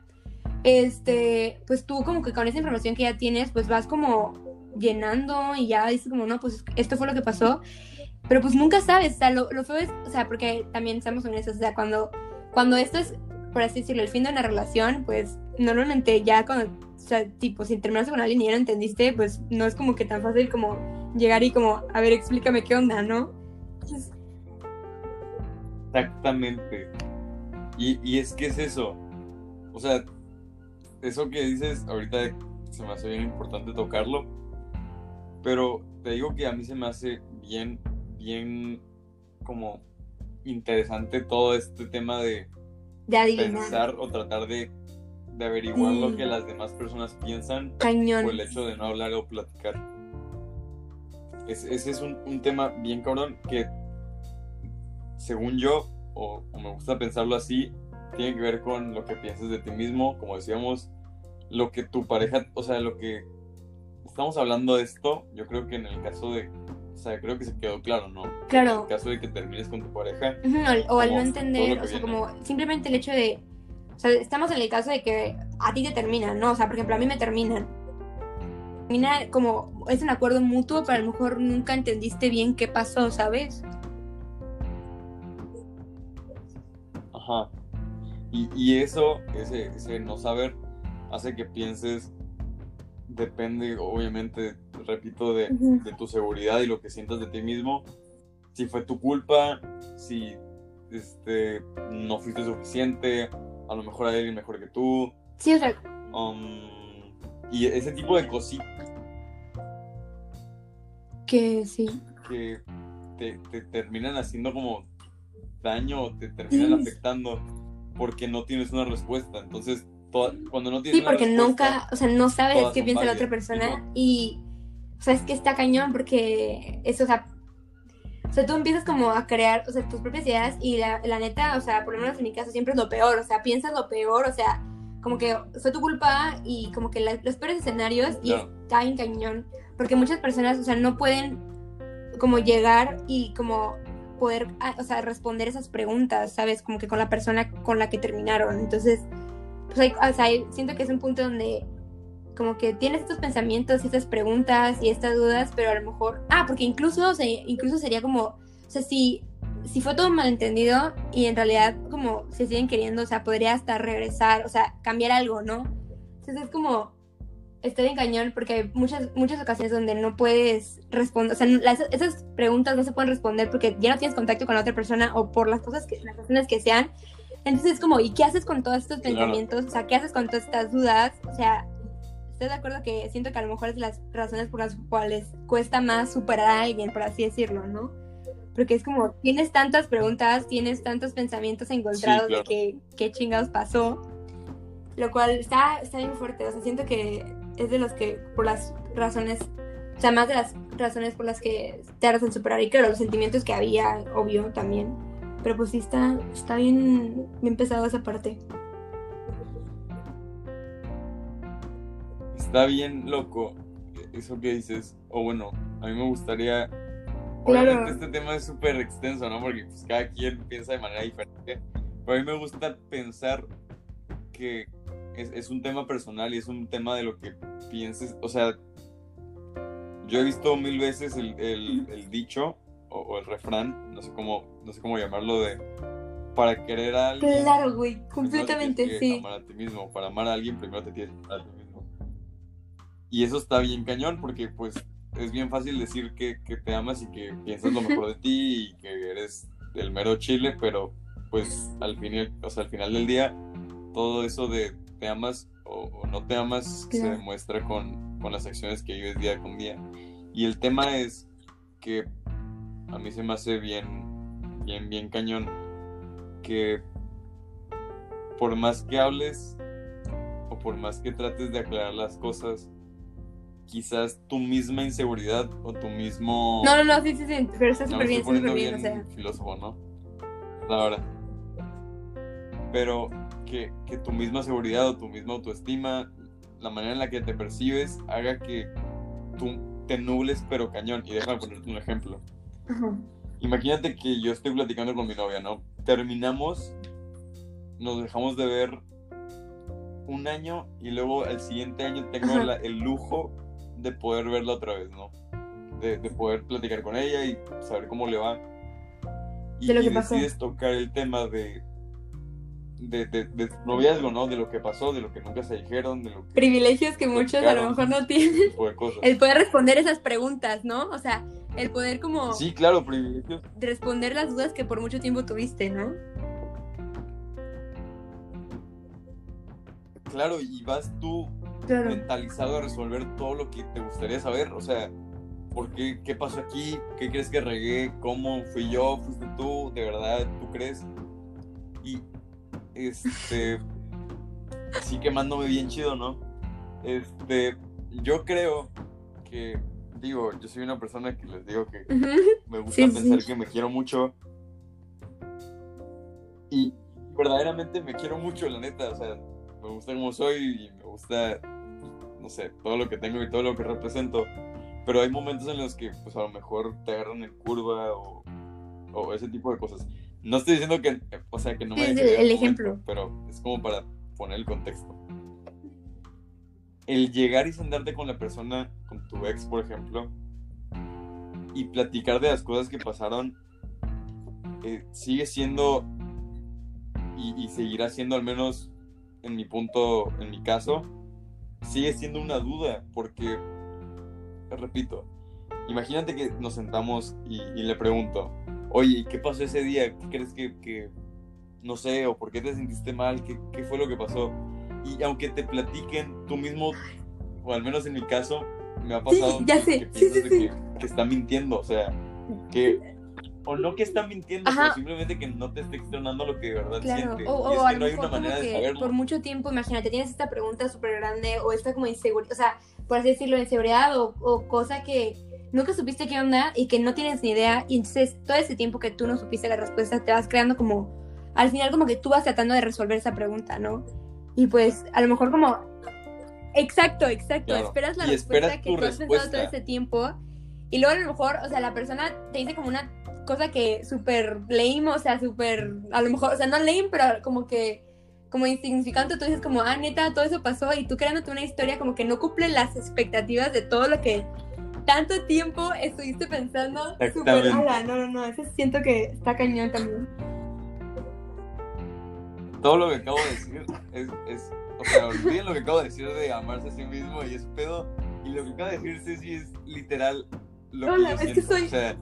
este, pues tú como que con esa información que ya tienes, pues vas como llenando y ya dices como, no, pues esto fue lo que pasó, pero pues nunca sabes, o sea, lo, lo feo es, o sea, porque también estamos honestos, o sea, cuando, cuando esto es, por así decirlo, el fin de una relación, pues normalmente ya cuando, o sea, tipo, si terminaste con alguien y ya no entendiste, pues no es como que tan fácil como llegar y como, a ver, explícame qué onda, ¿no? Entonces, Exactamente. Y, y es que es eso. O sea, eso que dices ahorita se me hace bien importante tocarlo. Pero te digo que a mí se me hace bien, bien como interesante todo este tema de de adivinar. pensar o tratar de, de averiguar Sí. lo que las demás personas piensan Cañón. por el hecho de no hablar o platicar. Es- ese es un, un tema bien cabrón que, según yo, o, o me gusta pensarlo así, tiene que ver con lo que piensas de ti mismo, como decíamos, lo que tu pareja, o sea, lo que estamos hablando de esto, yo creo que en el caso de, o sea, creo que se quedó claro, ¿no? Claro. En el caso de que termines con tu pareja, Ujú, O, o al no entender, o sea, viene. como simplemente el hecho de, o sea, estamos en el caso de que a ti te terminan, ¿no? O sea, por ejemplo, a mí me terminan. Termina como, es un acuerdo mutuo, pero a lo mejor nunca entendiste bien qué pasó, ¿sabes? Ajá. Y, y eso, ese, ese no saber, hace que pienses, depende, obviamente, repito, de, de tu seguridad y lo que sientas de ti mismo. Si fue tu culpa, si este, no fuiste suficiente, a lo mejor hay alguien mejor que tú. Sí, o sea, um, y ese tipo de cositas que sí. que te, te terminan haciendo como daño o te terminan Sí. afectando porque no tienes una respuesta. Entonces, toda- cuando no tienes Sí, porque nunca, o sea, no sabes qué piensa la otra persona ¿no? y, o sea, es que está cañón porque eso, o sea, sea, tú empiezas como a crear, o sea, tus propias ideas y la, la neta, o sea, por lo menos en mi caso siempre es lo peor, o sea, piensas lo peor, o sea, como que fue tu culpa y como que la- los peores escenarios y Claro. está en cañón, porque muchas personas, o sea, no pueden como llegar y como poder, ah, o sea, responder esas preguntas, ¿sabes? Como que con la persona con la que terminaron. Entonces, pues hay, o sea, siento que es un punto donde como que tienes estos pensamientos y estas preguntas y estas dudas, pero a lo mejor, ah, porque incluso, o sea, incluso sería como, o sea, si, si fue todo malentendido y en realidad como se siguen queriendo, o sea, podría hasta regresar, o sea, cambiar algo, ¿no? Entonces es como, está bien cañón porque hay muchas, muchas ocasiones donde no puedes responder, o sea, las- esas preguntas no se pueden responder porque ya no tienes contacto con la otra persona o por las cosas que, las razones que sean. Entonces es como, ¿y qué haces con todos estos Claro. pensamientos? O sea, ¿qué haces con todas estas dudas? O sea, estoy de acuerdo que siento que a lo mejor es de las razones por las cuales cuesta más superar a alguien, por así decirlo, ¿no? Porque es como, tienes tantas preguntas, tienes tantos pensamientos encontrados claro. de que qué chingados pasó, lo cual está, está bien fuerte, o sea, siento que es de los que, por las razones, o sea, más de las razones por las que te hacen superar, y claro, los sentimientos que había, obvio, también, pero pues sí está, está bien, bien pesado esa parte. Está bien loco eso que dices. O bueno, a mí me gustaría. Claro. Obviamente este tema es súper extenso, ¿no? Porque pues, cada quien piensa de manera diferente. Pero a mí me gusta pensar que es, es un tema personal y es un tema de lo que pienses. O sea, yo he visto mil veces el, el- el dicho o, o el refrán, no sé cómo, no sé cómo llamarlo, de para querer a alguien. Claro, güey, completamente, sí. Amar a ti mismo. Para amar a alguien, primero te tienes que amar a ti. Y eso está bien cañón, porque pues es bien fácil decir que, que te amas y que piensas lo mejor de ti y que eres el mero chile, pero pues al final, o sea, al final del día, todo eso de te amas o, o no te amas se demuestra con, con las acciones que vives día con día. Y el tema es que a mí se me hace bien, bien, bien cañón que por más que hables o por más que trates de aclarar las cosas, quizás tu misma inseguridad o tu mismo... No, no, no, sí, sí, sí, pero está súper bien, súper bien, bien, o sea. filósofo, ¿no? Ahora. Pero que, que tu misma seguridad o tu misma autoestima, la manera en la que te percibes, haga que tú te nubles pero cañón. Y déjame ponerte un ejemplo. Ajá. Imagínate que yo estoy platicando con mi novia, ¿no? Terminamos, nos dejamos de ver un año y luego al siguiente año tengo la- el lujo de poder verla otra vez, ¿no? De, de poder platicar con ella y saber cómo le va. Y, De lo y que pasó. decides tocar el tema de, de, de, noviazgo, ¿no? De lo que pasó, de lo que nunca se dijeron, de lo que... Privilegios que muchos a lo mejor no tienen. cosas. El poder responder esas preguntas, ¿no? O sea, el poder como Sí, claro, privilegios. responder las dudas que por mucho tiempo tuviste, ¿no? Claro, y vas tú Claro. mentalizado a resolver todo lo que te gustaría saber. O sea, ¿por qué? ¿Qué pasó aquí? ¿Qué crees que regué? ¿Cómo? ¿Fui yo? ¿Fuiste tú? ¿De verdad? ¿Tú crees? Y este. sí quemándome bien chido, ¿no? Este. Yo creo que. Digo, yo soy una persona que les digo que me gusta sí, pensar sí. que me quiero mucho. Y verdaderamente me quiero mucho, la neta. O sea, me gusta como soy y me gusta, no sé, todo lo que tengo y todo lo que represento. Pero hay momentos en los que, pues a lo mejor te agarran en curva o, o ese tipo de cosas. No estoy diciendo que, o sea, que no me en el momento, ejemplo. pero es como para poner el contexto. El llegar y sentarte con la persona, con tu ex, por ejemplo, y platicar de las cosas que pasaron, eh, sigue siendo y, y seguirá siendo al menos en mi punto, en mi caso, sigue siendo una duda, porque, repito, imagínate que nos sentamos y, y le pregunto, oye, ¿qué pasó ese día? ¿Qué crees que, que no sé, o por qué te sentiste mal? ¿Qué, ¿Qué fue lo que pasó? Y aunque te platiquen, tú mismo, o al menos en mi caso, me ha pasado ya sé. que Sí, sí, sí. Que, que está mintiendo, o sea, que... O no que está mintiendo, Ajá. pero simplemente que no te está externando lo que de verdad Claro, siente. o, y es o a que no hay mejor una manera como de que saberlo. por mucho tiempo, imagínate, tienes esta pregunta súper grande o esta como inseguridad, o sea, por así decirlo, inseguridad o, o cosa que nunca supiste qué onda y que no tienes ni idea y entonces todo ese tiempo que tú no supiste la respuesta te vas creando como, al final como que tú vas tratando de resolver esa pregunta, ¿no? Y pues a lo mejor como, exacto, exacto, Claro, esperas la y respuesta esperas que tú has pensado todo respuesta. ese tiempo y luego a lo mejor, o sea, la persona te dice como una cosa que súper lame, o sea, súper, a lo mejor, o sea, no lame, pero como que, como insignificante, tú dices como, ah, neta, todo eso pasó, y tú creándote una historia como que no cumple las expectativas de todo lo que tanto tiempo estuviste pensando. Súper, no, no, no, eso siento que está cañón también. todo lo que acabo de decir es, es o sea, olviden lo que acabo de decir de amarse a sí mismo y es pedo, y lo que acaba de decir Ceci es literal lo Hola, que yo es que siento. soy- O sea,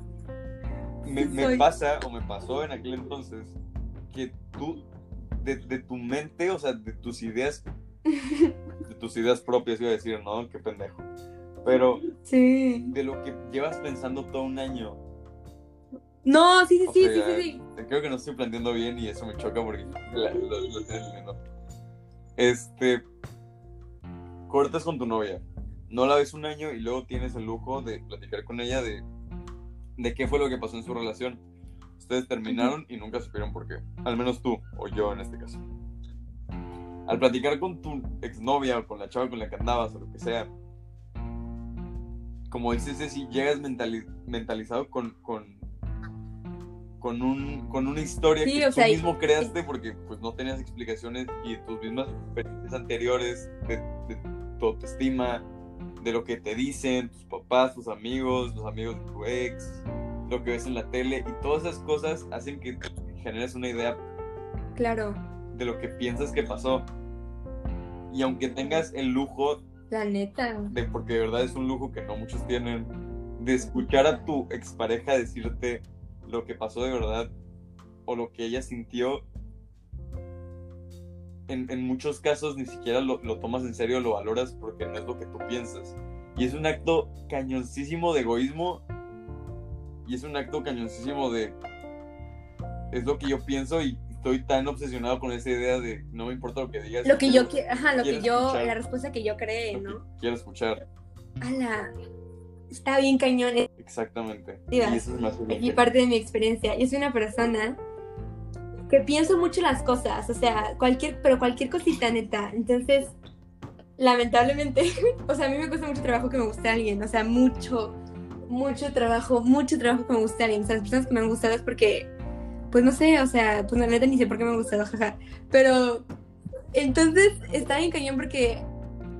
me, pasa o me pasó en aquel entonces que tú, de, de tu mente, o sea, de tus ideas, de tus ideas propias, iba a decir, no, qué pendejo, pero Sí. de lo que llevas pensando todo un año, No, sí, sí, O sí, sea, sí, sí, sí. Creo que no estoy planteando bien y eso me choca porque la- lo, lo estoy. Este. Cortas con tu novia. No la ves un año y luego tienes el lujo de platicar con ella de, de qué fue lo que pasó en su relación. Ustedes terminaron y nunca supieron por qué. Al menos tú, o yo en este caso. Al platicar con tu exnovia o con la chava con la que andabas o lo que sea, como dices, si llegas mentali- mentalizado con, con, con, un, con una historia Sí, que tú sea, mismo creaste porque pues no tenías explicaciones y tus mismas experiencias anteriores de, de tu autoestima, de lo que te dicen tus papás, tus amigos, los amigos de tu ex, lo que ves en la tele y todas esas cosas hacen que generes una idea Claro, de lo que piensas que pasó. Y aunque tengas el lujo la neta. de, porque de verdad es un lujo que no muchos tienen, de escuchar a tu expareja decirte lo que pasó de verdad o lo que ella sintió, en, en muchos casos ni siquiera lo, lo tomas en serio, lo valoras porque no es lo que tú piensas. Y es un acto cañoncísimo de egoísmo y es un acto cañoncísimo de... Es lo que yo pienso y estoy tan obsesionado con esa idea de no me importa lo que digas. Lo que yo, quiero qui- ajá, lo que yo, escuchar. la respuesta que yo cree, ¿no? quiero escuchar. Ala, está bien cañón. Es Exactamente. Sí, y eso es más aquí parte de mi experiencia. Yo soy una persona que pienso mucho las cosas, o sea, cualquier, pero cualquier cosita neta. Entonces, lamentablemente, o sea, a mí me cuesta mucho trabajo que me guste alguien, o sea, mucho, mucho trabajo, mucho trabajo que me guste alguien. O sea, las personas que me han gustado es porque, pues no sé, o sea, pues la neta ni sé por qué me han gustado, jaja. Pero, entonces, está bien cañón porque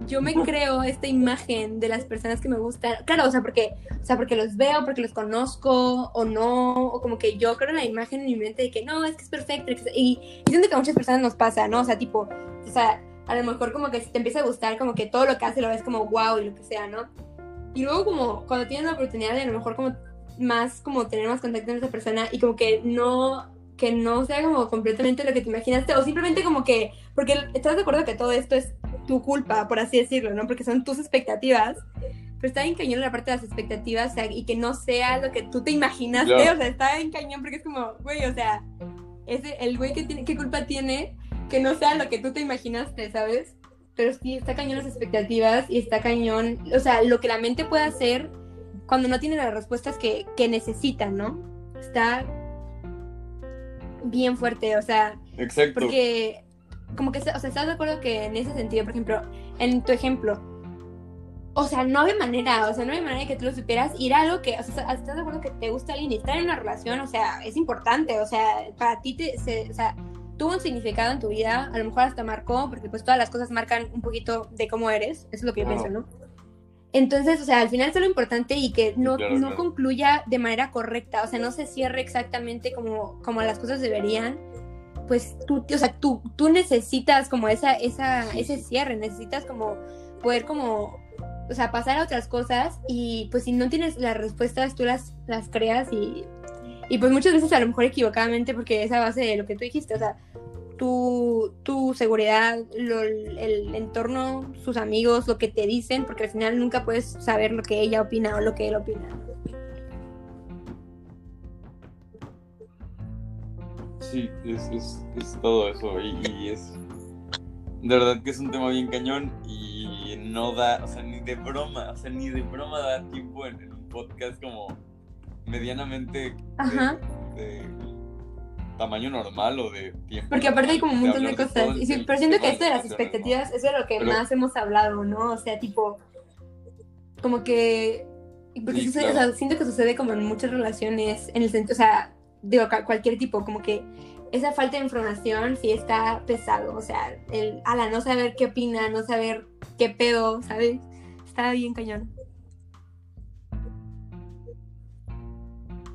yo me creo esta imagen de las personas que me gustan. Claro, o sea, porque, o sea, porque los veo, porque los conozco o no, o como que yo creo la imagen en mi mente de que no, es que es perfecto. Y, y siento que a muchas personas nos pasa, ¿no? O sea, tipo, o sea, a lo mejor como que si te empieza a gustar, como que todo lo que hace lo ves como wow y lo que sea, ¿no? Y luego como cuando tienes la oportunidad de a lo mejor como más, como tener más contacto con esa persona y como que no, que no sea como completamente lo que te imaginaste o simplemente como que, porque estás de acuerdo que todo esto es tu culpa, por así decirlo, ¿no? Porque son tus expectativas. Pero está bien cañón la parte de las expectativas, o sea, y que no sea lo que tú te imaginaste, Claro. o sea, está bien cañón porque es como, güey, o sea, ese, el güey que tiene, ¿qué culpa tiene que no sea lo que tú te imaginaste, ¿sabes? Pero sí, está cañón las expectativas y está cañón, o sea, lo que la mente puede hacer cuando no tiene las respuestas que, que necesita, ¿no? Está bien fuerte, o sea, Exacto. porque, como que, o sea, ¿estás de acuerdo que en ese sentido, por ejemplo, en tu ejemplo, o sea, no había manera, o sea, no había manera de que tú lo supieras y era algo que, o sea, ¿estás de acuerdo que te gusta alguien y estar en una relación, o sea, es importante, o sea, para ti, te, se- o sea, tuvo un significado en tu vida, a lo mejor hasta marcó, porque pues todas las cosas marcan un poquito de cómo eres, eso es lo que yo pienso, ¿no? Entonces, o sea, al final es lo importante y que no, claro, no claro. concluya de manera correcta, o sea, no se cierre exactamente como, como las cosas deberían, pues tú, o sea, tú, tú necesitas como esa, esa, ese cierre, necesitas como poder como, o sea, pasar a otras cosas y pues si no tienes las respuestas, tú las, las creas y, y pues muchas veces a lo mejor equivocadamente porque esa base de lo que tú dijiste, o sea, tu, tu seguridad, lo, el entorno, sus amigos, lo que te dicen, porque al final nunca puedes saber lo que ella opina o lo que él opina. Sí, es, es, es todo eso y, y, es... De verdad que es un tema bien cañón y no da, o sea, ni de broma, o sea, ni de broma da tiempo en, en un podcast como medianamente Ajá. de, de tamaño normal o de tiempo. Porque aparte hay como un montón de cosas. Y sí, pero siento que esto de las expectativas es de lo que Pero- más hemos hablado, ¿no? O sea, tipo, como que... Porque Sí, sucede- o claro. sea, siento que sucede como en muchas relaciones, en el sentido, o sea, digo, cualquier tipo, como que esa falta de información sí está pesado, o sea, el, ala, no saber qué opina, no saber qué pedo, ¿sabes? Está bien cañón.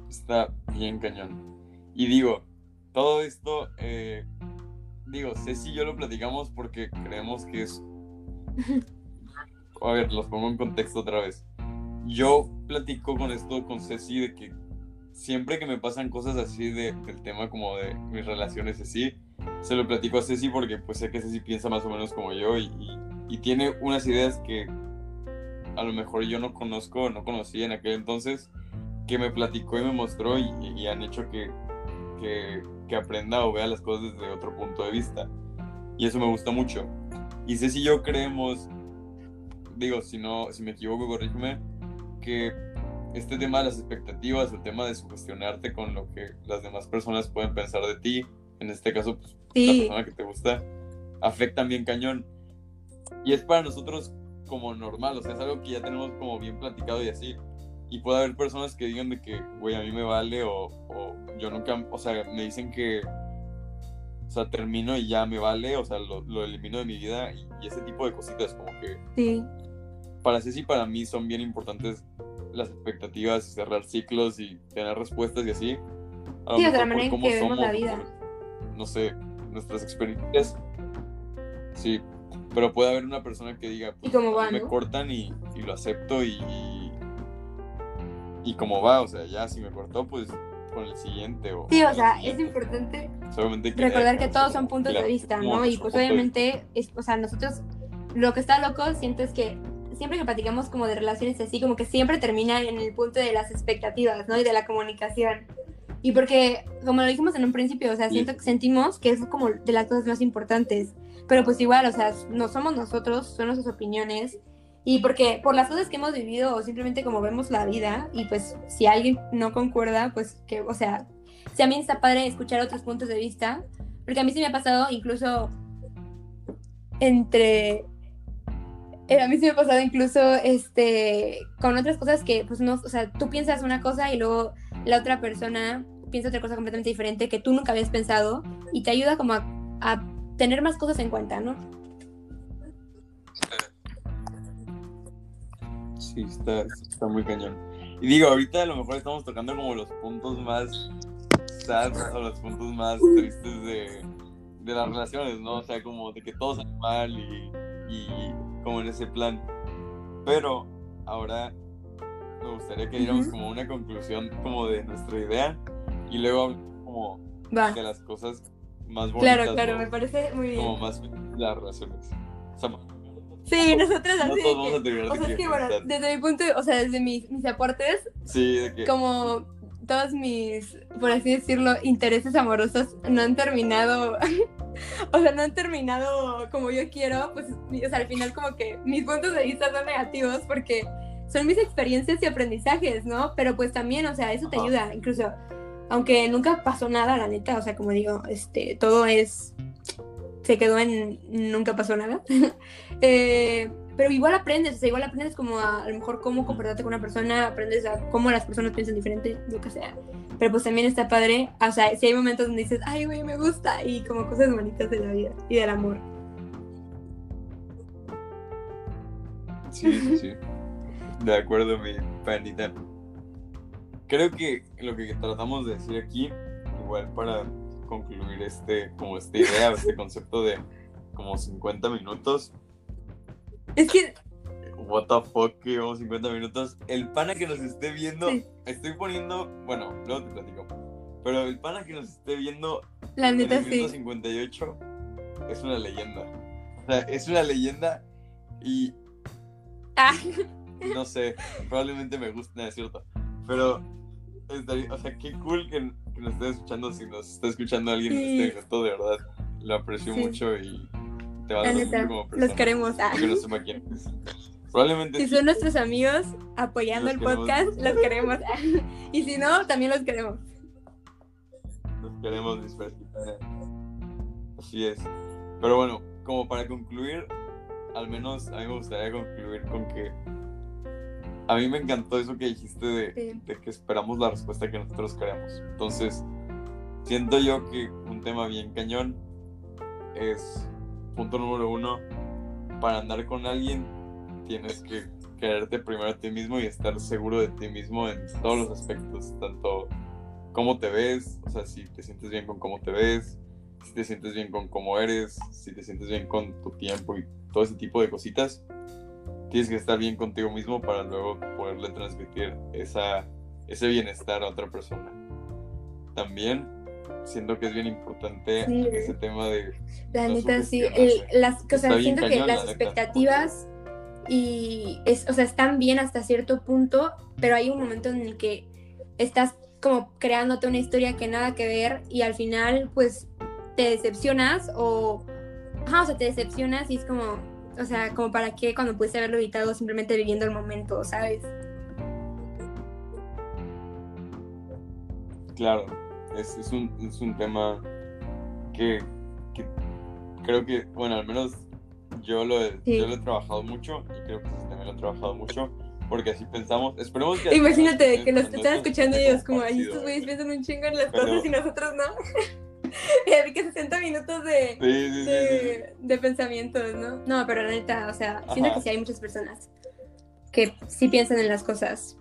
Está bien cañón. Y digo, todo esto, eh, digo, Ceci y yo lo platicamos porque creemos que es... A ver, los pongo en contexto otra vez. Yo platico con esto con Ceci de que siempre que me pasan cosas así de, del tema como de mis relaciones así, se lo platico a Ceci porque pues sé que Ceci piensa más o menos como yo y, tiene unas ideas que a lo mejor yo no conozco, no conocía en aquel entonces, que me platicó y me mostró y, han hecho que, que, que aprenda o vea las cosas desde otro punto de vista. Y eso me gusta mucho. Y Ceci y yo creemos, digo, si no, si me equivoco, corrígeme, que este tema de las expectativas, el tema de sugestionarte con lo que las demás personas pueden pensar de ti, en este caso, pues, la persona que te gusta, afectan bien cañón. Y es para nosotros como normal, o sea, es algo que ya tenemos como bien platicado y así. Y puede haber personas que digan de que, güey, a mí me vale o, o yo nunca, o sea, me dicen que, o sea, termino y ya me vale, o sea, lo, lo elimino de mi vida y, y ese tipo de cositas, como que sí. para Ceci y para mí son bien importantes las expectativas, cerrar ciclos y tener respuestas y así. A lo Sí, sea, la manera en cómo que vemos la somos, vida. por, no sé, nuestras experiencias. Sí, pero puede haber una persona que diga, Y cómo va, me ¿no? cortan y, y lo acepto y, y, y como va, o sea, ya si me cortó, pues con el siguiente. O, Sí, o sea, es importante recordar que todos son puntos de la- vista, ¿no? Y pues de obviamente, es, o sea, nosotros, lo que está loco, siento es que siempre que platicamos como de relaciones así, como que siempre termina en el punto de las expectativas, ¿no? Y de la comunicación. Y porque, como lo dijimos en un principio, o sea, siento que sentimos que es como de las cosas más importantes. Pero pues igual, o sea, no somos nosotros, son nuestras opiniones. Y porque por las cosas que hemos vivido o simplemente como vemos la vida, y pues si alguien no concuerda, pues que, o sea, si a mí está padre escuchar otros puntos de vista, porque a mí sí me ha pasado incluso entre... eh, A mí sí me ha pasado incluso este, con otras cosas que, pues no, o sea, tú piensas una cosa y luego la otra persona piensa otra cosa completamente diferente que tú nunca habías pensado y te ayuda como a, tener más cosas en cuenta, ¿no? Sí, está, está muy cañón. Y digo, ahorita a lo mejor estamos tocando como los puntos más sad o los puntos más tristes de, de las relaciones, ¿no? O sea, como de que todo sale mal y como en ese plan. Pero ahora me gustaría que diéramos como una conclusión como de nuestra idea y luego como Va. de las cosas más bonitas. Claro, claro, ¿no? me parece muy Como bien. más de las relaciones. O sea, Sí, nosotros no así todos de vamos a que, o sea, es que bueno, desde mi punto, de- o sea, desde mis, mis aportes, Sí, de que... como todos mis, por así decirlo, intereses amorosos no han terminado, o sea, no han terminado como yo quiero, pues, mi- o sea, al final como que mis puntos de vista son negativos porque son mis experiencias y aprendizajes, ¿no? Pero pues también, o sea, eso te Ajá. ayuda, incluso, aunque nunca pasó nada, la neta, o sea, como digo, este, todo es, se quedó en nunca pasó nada. Eh, pero igual aprendes, o sea, igual aprendes como a, lo mejor cómo comportarte con una persona, aprendes a cómo las personas piensan diferente, lo que sea. Pero pues también está padre, o sea, si hay momentos donde dices, ay, güey, me gusta, y como cosas bonitas de la vida y del amor. Sí, sí, sí. De acuerdo, mi panita. Creo que lo que tratamos de decir aquí, igual para concluir este, como esta idea, este concepto de como 50 minutos. Es que, What the fuck, que llevamos 50 minutos. El pana que nos esté viendo, Sí. estoy poniendo, bueno, luego te platico. Pero el pana que nos esté viendo la en neta el minuto sí. 58 es una leyenda. O sea, es una leyenda y Ah, no sé, probablemente me guste, no es cierto. Pero, estaría- o sea, qué cool que, que nos esté escuchando. Si nos está escuchando alguien en Sí. este minuto, de verdad, lo aprecio mucho y te como persona. los queremos. Ah. Aunque no sepa quién es. Probablemente Si sí. son nuestros amigos apoyando Los el queremos. podcast, los queremos. Y si no, también los queremos. Nos queremos disfrutar. Así es. Pero bueno, como para concluir, al menos a mí me gustaría concluir con que a mí me encantó eso que dijiste de, Sí. de que esperamos la respuesta que nosotros queremos. Entonces, siento yo que un tema bien cañón es, punto número uno, para andar con alguien tienes que quererte primero a ti mismo y estar seguro de ti mismo en todos los aspectos, tanto cómo te ves, o sea, si te sientes bien con cómo te ves, si te sientes bien con cómo eres, si te sientes bien con tu tiempo y todo ese tipo de cositas. Tienes que estar bien contigo mismo para luego poderle transmitir ese bienestar a otra persona. También siento que es bien importante Sí. ese tema de La No neta, sí. El- las, o sea, siento que la las neta, expectativas y es, o sea, están bien hasta cierto punto, pero hay un momento en el que estás como creándote una historia que nada que ver y al final pues te decepcionas o ajá, o sea, te decepcionas y es como, o sea, como para qué cuando pudiste haberlo evitado simplemente viviendo el momento, ¿sabes? Claro, es, es, un, es un tema que, que creo que, bueno, al menos yo lo, he, Sí. yo lo he trabajado mucho y creo que también lo han trabajado mucho porque así pensamos. Esperemos que... Imagínate que estén están escuchando ellos como, ay, estos güeyes ¿eh? piensan un chingo en las Pero- cosas y nosotros no. y que 60 minutos de... Sí, sí, sí, sí, de, de pensamientos, ¿no? No, pero la neta, o sea, siento Ajá. que sí hay muchas personas que sí piensan en las cosas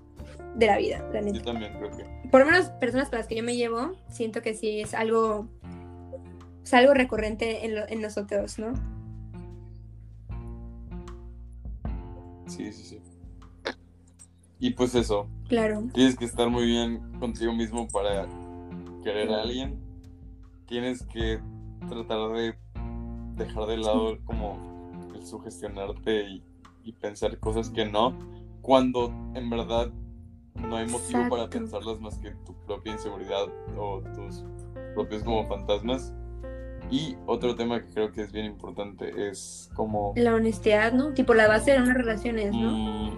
de la vida, la Yo neta. también creo que... Por lo menos personas con las que yo me llevo, siento que sí es algo, es algo recurrente en, lo- en nosotros, ¿no? Sí, sí, sí. Y pues eso, Claro. tienes que estar muy bien contigo mismo para querer a alguien. Tienes que tratar de dejar de lado como el sugestionarte y, y pensar cosas que no, cuando en verdad no hay motivo para pensarlas más que tu propia inseguridad o tus propios como fantasmas. Y otro tema que creo que es bien importante es como... La honestidad, ¿no? Tipo la base de unas relaciones, ¿no? mm,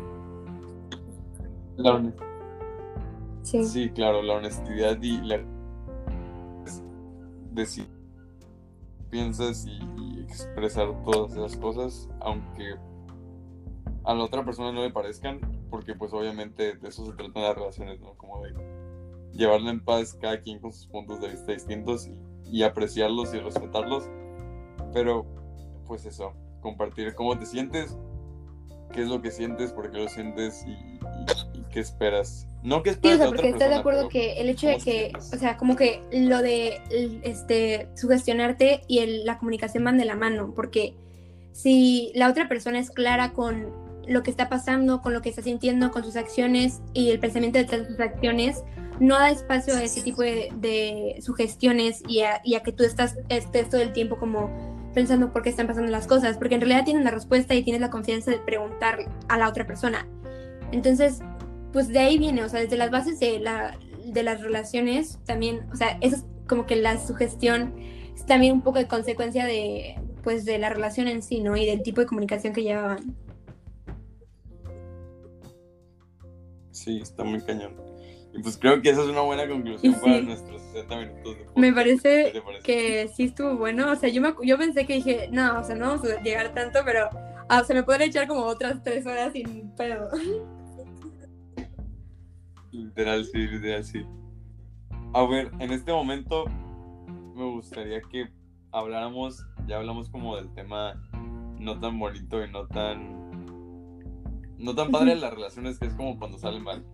la hone- Sí. Sí, claro, la honestidad y la decir piensas y, y expresar todas esas cosas, aunque a la otra persona no le parezcan, porque pues obviamente de eso se tratan las relaciones, ¿no? Como de llevarla en paz cada quien con sus puntos de vista distintos y, y apreciarlos y respetarlos, pero pues eso, compartir cómo te sientes, qué es lo que sientes, por qué lo sientes y, y- y qué esperas. No que Sí, o esperas sea, otra porque estás de acuerdo que el hecho de ¿cómo te que, o sea, como que lo de este sugestionarte y el- la comunicación van de la mano, porque si la otra persona es clara con lo que está pasando, con lo que está sintiendo, con sus acciones y el pensamiento detrás de sus acciones, no da espacio a ese tipo de, de sugestiones y a, y a que tú estás, estés todo el tiempo como pensando por qué están pasando las cosas, porque en realidad tienes la respuesta y tienes la confianza de preguntar a la otra persona. Entonces, pues de ahí viene, o sea, desde las bases de, la, de las relaciones también, o sea, eso es como que la sugestión es también un poco de consecuencia de, pues, de la relación en sí, ¿no? Y del tipo de comunicación que llevaban. Sí, está muy cañón. Y pues creo que esa es una buena conclusión Sí. para nuestros 60 minutos de podcast. Me ¿Qué parece que sí estuvo bueno, o sea, yo, me, yo pensé que dije, no, o sea, no vamos a llegar tanto, pero ah, se me pueden echar como otras tres horas sin pedo. Literal, sí, literal, sí. A ver, en este momento me gustaría que habláramos, ya hablamos como del tema no tan bonito y no tan... No tan padre de las relaciones, que es como cuando salen mal.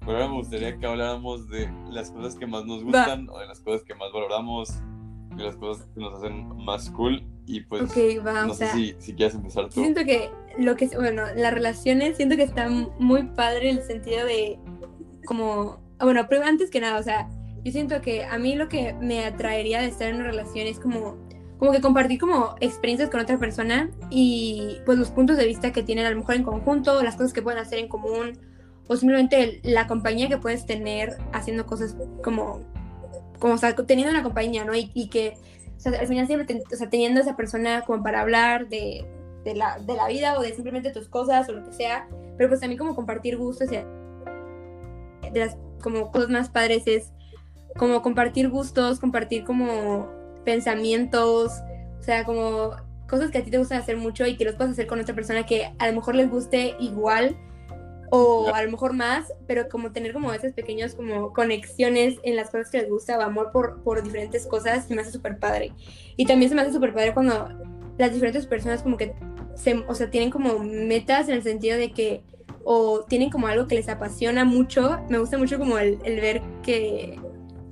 Pero ahora me gustaría que habláramos de las cosas que más nos gustan o de las cosas que más valoramos, de las cosas que nos hacen más cool. Y pues, Ok, va, no o sé sea, si, si quieres empezar tú. siento que lo que, bueno, las relaciones, siento que está muy padre el sentido de, como, bueno, pero antes que nada, o sea, yo siento que a mí lo que me atraería de estar en una relación es como, como que compartir como experiencias con otra persona y pues los puntos de vista que tienen a lo mejor en conjunto, las cosas que pueden hacer en común o simplemente la compañía que puedes tener haciendo cosas como, como o sea, teniendo una compañía, ¿no? Y, y que, o sea, al final siempre, ten- o sea, teniendo esa persona como para hablar de, de, la, de la vida o de simplemente tus cosas o lo que sea, pero pues también como compartir gustos y de las como cosas más padres es como compartir gustos, compartir como pensamientos, o sea, como cosas que a ti te gustan hacer mucho y que los puedas hacer con otra persona que a lo mejor les guste igual o a lo mejor más, pero como tener como esas pequeñas como conexiones en las cosas que les gusta o amor por, por diferentes cosas, se me hace súper padre. Y también se me hace súper padre cuando las diferentes personas como que se, o sea, tienen como metas en el sentido de que o tienen como algo que les apasiona mucho. Me gusta mucho como el, el ver que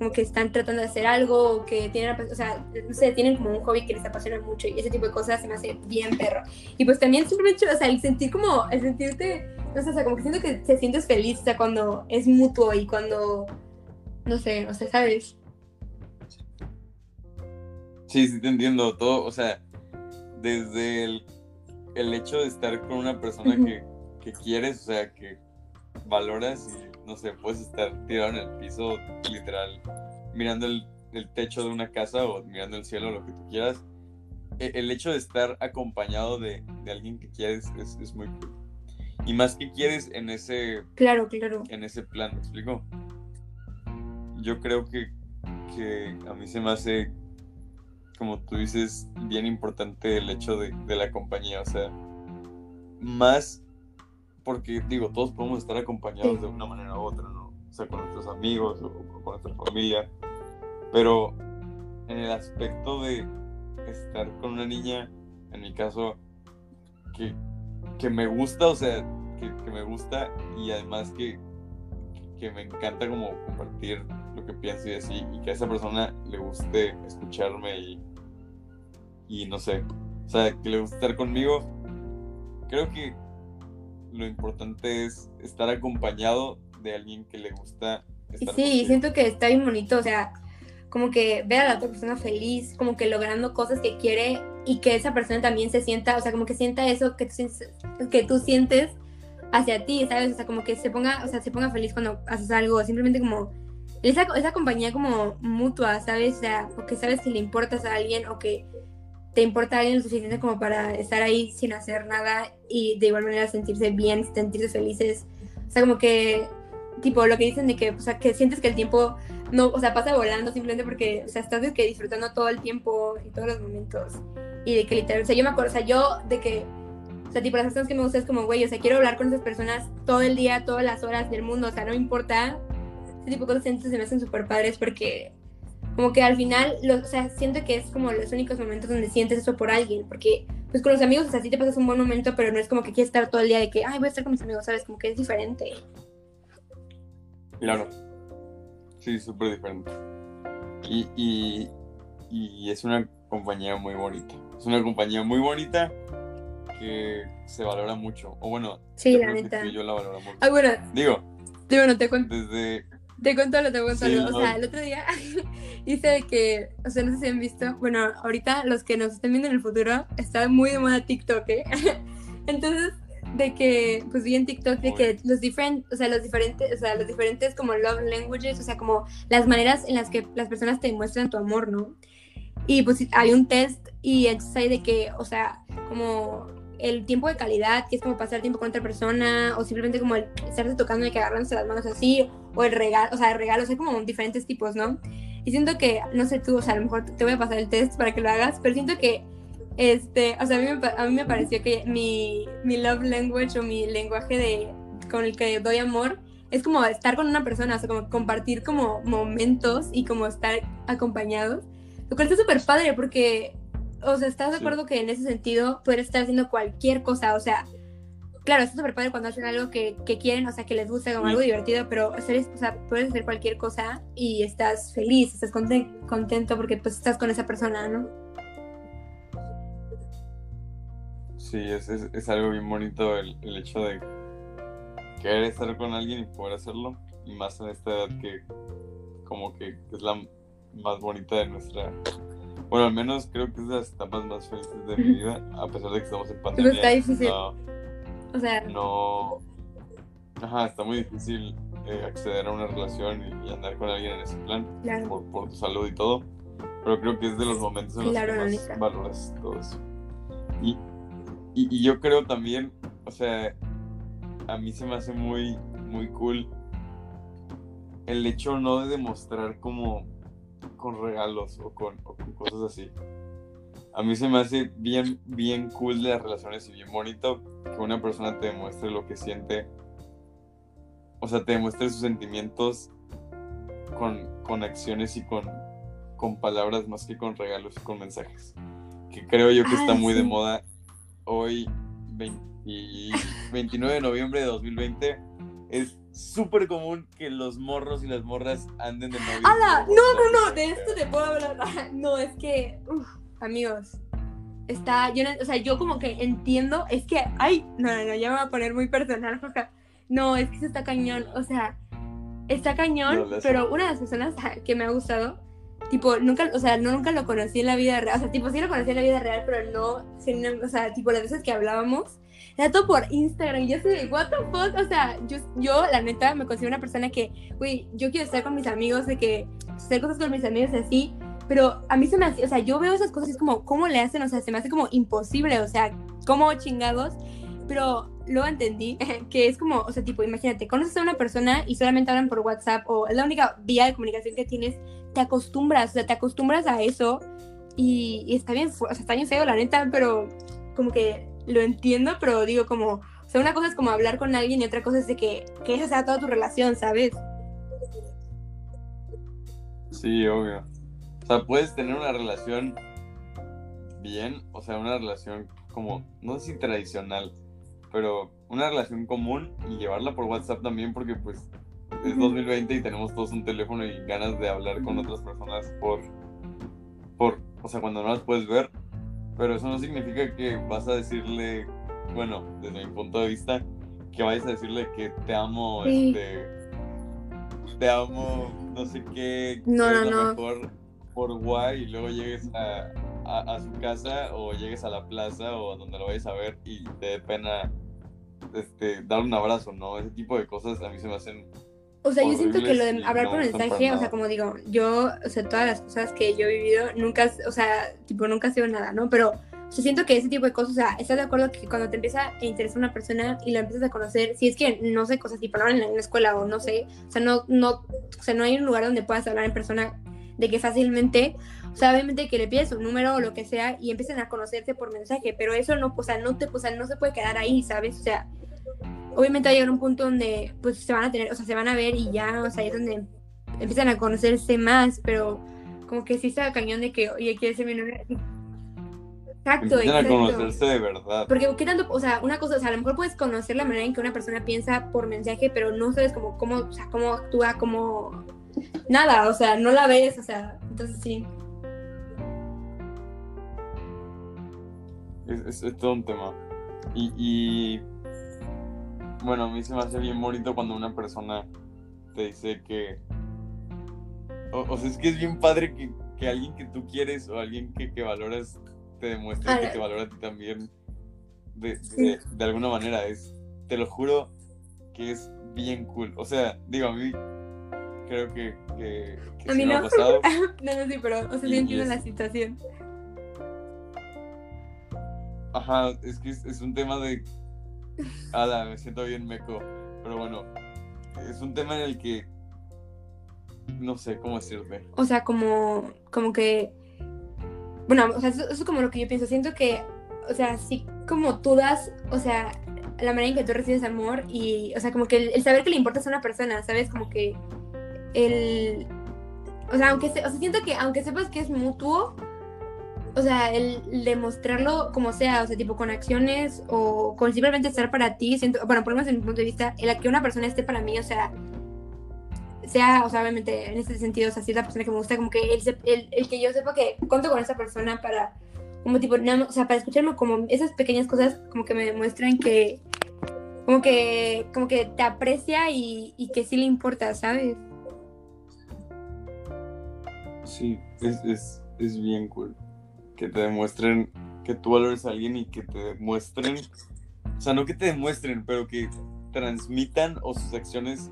como que están tratando de hacer algo o que tienen, o sea, no sé, tienen como un hobby que les apasiona mucho y ese tipo de cosas se me hace bien perro. Y pues también simplemente, o sea, el sentir como, el sentirte, no sé, o sea, como que siento que te sientes feliz, o sea, cuando es mutuo y cuando, no sé, o sea, ¿sabes? Sí, sí te entiendo todo, o sea, desde el, el hecho de estar con una persona que, que quieres, o sea, que valoras y, no sé, puedes estar tirado en el piso, literal, mirando el, el techo de una casa o mirando el cielo, lo que tú quieras. E- El hecho de estar acompañado de, de alguien que quieres es, es muy cool. Y más que quieres en ese Claro, claro. en ese plan, ¿me explico? Yo creo que, que a mí se me hace, como tú dices, bien importante el hecho de, de la compañía, o sea, más porque, digo, todos podemos estar acompañados de una manera u otra, ¿no? O sea, con nuestros amigos o con nuestra familia, pero en el aspecto de estar con una niña, en mi caso, que, que me gusta, o sea, que, que me gusta y además que, que me encanta como compartir lo que pienso y así, y que a esa persona le guste escucharme y, y no sé, o sea, que le guste estar conmigo, creo que lo importante es estar acompañado de alguien que le gusta estar sí, contigo. siento que está bien bonito, o sea, como que ver a la otra persona feliz, como que logrando cosas que quiere y que esa persona también se sienta, o sea, como que sienta eso que tú, sientes- que tú sientes hacia ti, ¿sabes? O sea, como que se ponga, o sea, se ponga feliz cuando haces algo, simplemente como esa, esa compañía como mutua, ¿sabes? O sea, o que sabes que le importas a alguien o que te importa alguien lo suficiente como para estar ahí sin hacer nada y de igual manera sentirse bien, sentirse felices. O sea, como que, tipo, lo que dicen de que, o sea, que sientes que el tiempo no, o sea, pasa volando simplemente porque, o sea, estás de que disfrutando todo el tiempo y todos los momentos. Y de que literal, o sea, yo me acuerdo, o sea, yo de que, o sea, tipo, las personas que me gustan es como, güey, o sea, quiero hablar con esas personas todo el día, todas las horas del mundo, o sea, no me importa. Ese tipo de cosas se me hacen súper padres porque, como que al final, lo- o sea, siento que es como los únicos momentos donde sientes eso por alguien, porque, pues con los amigos, o sea, sí te pasas un buen momento, pero no es como que quieres estar todo el día de que, ay, voy a estar con mis amigos, ¿sabes? Como que es diferente. Claro. Sí, súper diferente. Y, y, y es una compañía muy bonita. Es una compañía muy bonita que se valora mucho. O bueno, Sí, la neta. yo la valoramos. Ah, bueno, Digo, te, bueno, te cuento. desde... Te cuento lo, te cuento Sí, lo. O sea, el otro día hice que, o sea, no sé si han visto, bueno, ahorita los que nos estén viendo en el futuro, está muy de moda TikTok, ¿eh? Entonces, de que, pues vi en TikTok de que los diferentes, o sea, los diferentes, o sea, los diferentes como love languages, o sea, como las maneras en las que las personas te muestran tu amor, ¿no? Y pues hay un test y entonces hay de que, o sea, como el tiempo de calidad, que es como pasar tiempo con otra persona, o simplemente como el estarse tocando y que agarrándose las manos así, o el regalo, o sea, el regalo, o sea, como diferentes tipos, ¿no? Y siento que, no sé tú, o sea, a lo mejor te voy a pasar el test para que lo hagas, pero siento que, este, o sea, a mí me, a mí me pareció que mi, mi love language o mi lenguaje de, con el que doy amor es como estar con una persona, o sea, como compartir como momentos y como estar acompañados, lo cual está súper padre porque, o sea, ¿estás de Sí. acuerdo que en ese sentido poder estar haciendo cualquier cosa, o sea, claro, está súper padre cuando hacen algo que, que quieren, o sea, que les gusta, como algo divertido, pero hacer, o sea, puedes hacer cualquier cosa y estás feliz, estás conten- contento porque pues estás con esa persona, ¿no? Sí, es, es, es algo bien bonito el, el hecho de querer estar con alguien y poder hacerlo. Y más en esta edad que como que es la más bonita de nuestra... Bueno, al menos creo que es de las etapas más felices de mi vida, a pesar de que estamos en pandemia. está difícil. No, O sea, no... Ajá, está muy difícil eh, acceder a una relación y, y andar con alguien en ese plan claro. por, por tu salud y todo. Pero creo que es de los momentos en los Claro, que más valoras todo eso. Y, y, y yo creo también, o sea, a mí se me hace muy, muy cool el hecho no de demostrar como con regalos o con, o con cosas así. A mí se me hace bien, bien cool de las relaciones y bien bonito que una persona te demuestre lo que siente. O sea, te demuestre sus sentimientos con, con acciones y con, con palabras más que con regalos y con mensajes. Que creo yo que está muy de moda hoy, 20 29 de noviembre de 2020. Es súper común que los morros y las morras anden de novios. ¡Hala! No, no, no, de esto te puedo hablar. No, es que, uf, amigos, está, yo, o sea, yo como que entiendo, es que, ay, no, no, no, ya me voy a poner muy personal. No, es que eso está cañón, o sea, está cañón, No, pero una de las personas que me ha gustado, tipo, nunca, o sea, no nunca lo conocí en la vida real, o sea, tipo, sí lo conocí en la vida real, pero no, sin- o sea, tipo, las veces que hablábamos, todo por Instagram, y yo así de, what the fuck, o sea, yo, yo, la neta, me considero una persona que, güey, yo quiero estar con mis amigos, de que hacer cosas con mis amigos y así, pero a mí se me hace, o sea, yo veo esas cosas y es como, ¿cómo le hacen? O sea, se me hace como imposible, o sea, ¿cómo chingados? Pero luego entendí que es como, o sea, tipo, imagínate, conoces a una persona y solamente hablan por WhatsApp o es la única vía de comunicación que tienes, te acostumbras, o sea, te acostumbras a eso y, y está bien, o sea, está bien feo, la neta, pero como que lo entiendo, pero digo como, o sea, una cosa es como hablar con alguien y otra cosa es de que, que esa sea toda tu relación, ¿sabes? Sí, obvio. O sea, puedes tener una relación bien, o sea, una relación como, no sé si tradicional, pero una relación común y llevarla por WhatsApp también porque pues es Ujú. 2020 y tenemos todos un teléfono y ganas de hablar con otras personas por, por, o sea, cuando no las puedes ver, pero eso no significa que vas a decirle, bueno, desde mi punto de vista, que vayas a decirle que te amo, Sí. este, te amo, no sé qué, No, eres no, no. mejor por guay y luego llegues a, a, a su casa o llegues a la plaza o donde lo vayas a ver y te dé pena este, dar un abrazo, ¿no? Ese tipo de cosas a mí se me hacen O sea, yo siento que lo de hablar no por mensaje, o sea, como digo, yo, o sea, todas las cosas que yo he vivido, nunca, o sea, tipo, nunca ha sido nada, ¿no? Pero, o sea, siento que ese tipo de cosas, o sea, ¿estás de acuerdo que cuando te empieza a interesar una persona y la empiezas a conocer, si es que, no sé, cosas tipo, en la, en la escuela o no sé, o sea, no, no, o sea, no hay un lugar donde puedas hablar en persona de que fácilmente, o sea, obviamente que le pides un número o lo que sea y empiecen a conocerte por mensaje, pero eso no, o sea, no te, o sea, no se puede quedar ahí, ¿sabes? O sea, obviamente va a llegar un punto donde pues se van a tener, o sea, se van a ver y ya, o sea, ahí es donde empiezan a conocerse más, pero como que sí está cañón de que, oye, quieres ser mi novia. Exacto, empiezan a exacto. conocerse de verdad. Porque qué tanto, o sea, una cosa, o sea, a lo mejor puedes conocer la manera en que una persona piensa por mensaje, pero no sabes cómo, cómo, o sea, cómo actúa, cómo nada, o sea, no la ves, o sea, entonces sí. Es, es- es todo un tema. Y, y, bueno, a mí se me hace bien bonito cuando una persona te dice que... O, o sea, es que es bien padre que, que alguien que tú quieres o alguien que, que valoras te demuestre Ah, que te valora a ti también de, Sí. de, de alguna manera. Es, te lo juro que es bien cool. O sea, digo, a mí creo que, que, que A mí me ha no. pasado. No, no, sí, pero, o sea, sí entiendo es- la situación. Ajá, es que es, es un tema de. Ala, me siento bien meco. Pero bueno, es un tema en el que. No sé cómo decirte. O sea, como, como que, bueno, o sea, eso, es como lo que yo pienso. Siento que, o sea, sí, como tú das, o sea, la manera en que tú recibes amor y, o sea, como que el, el saber que le importas a una persona, ¿sabes? Como que el, o sea, aunque, se- o sea, siento que aunque sepas que es mutuo, o sea, el demostrarlo como sea, o sea, tipo con acciones o con simplemente estar para ti, siento, bueno, por lo en mi punto de vista, el que una persona esté para mí, o sea, sea, o sea, obviamente en ese sentido, o sea, si es la persona que me gusta, como que el, el, que yo sepa que cuento con esa persona para, como tipo, o sea, para escucharme como esas pequeñas cosas, como que me demuestran que, como que, como que te aprecia y, y que sí le importa, ¿sabes? Sí, es, es, es bien cool que te demuestren que tú valores a alguien y que te demuestren, o sea, no que te demuestren, pero que transmitan o sus acciones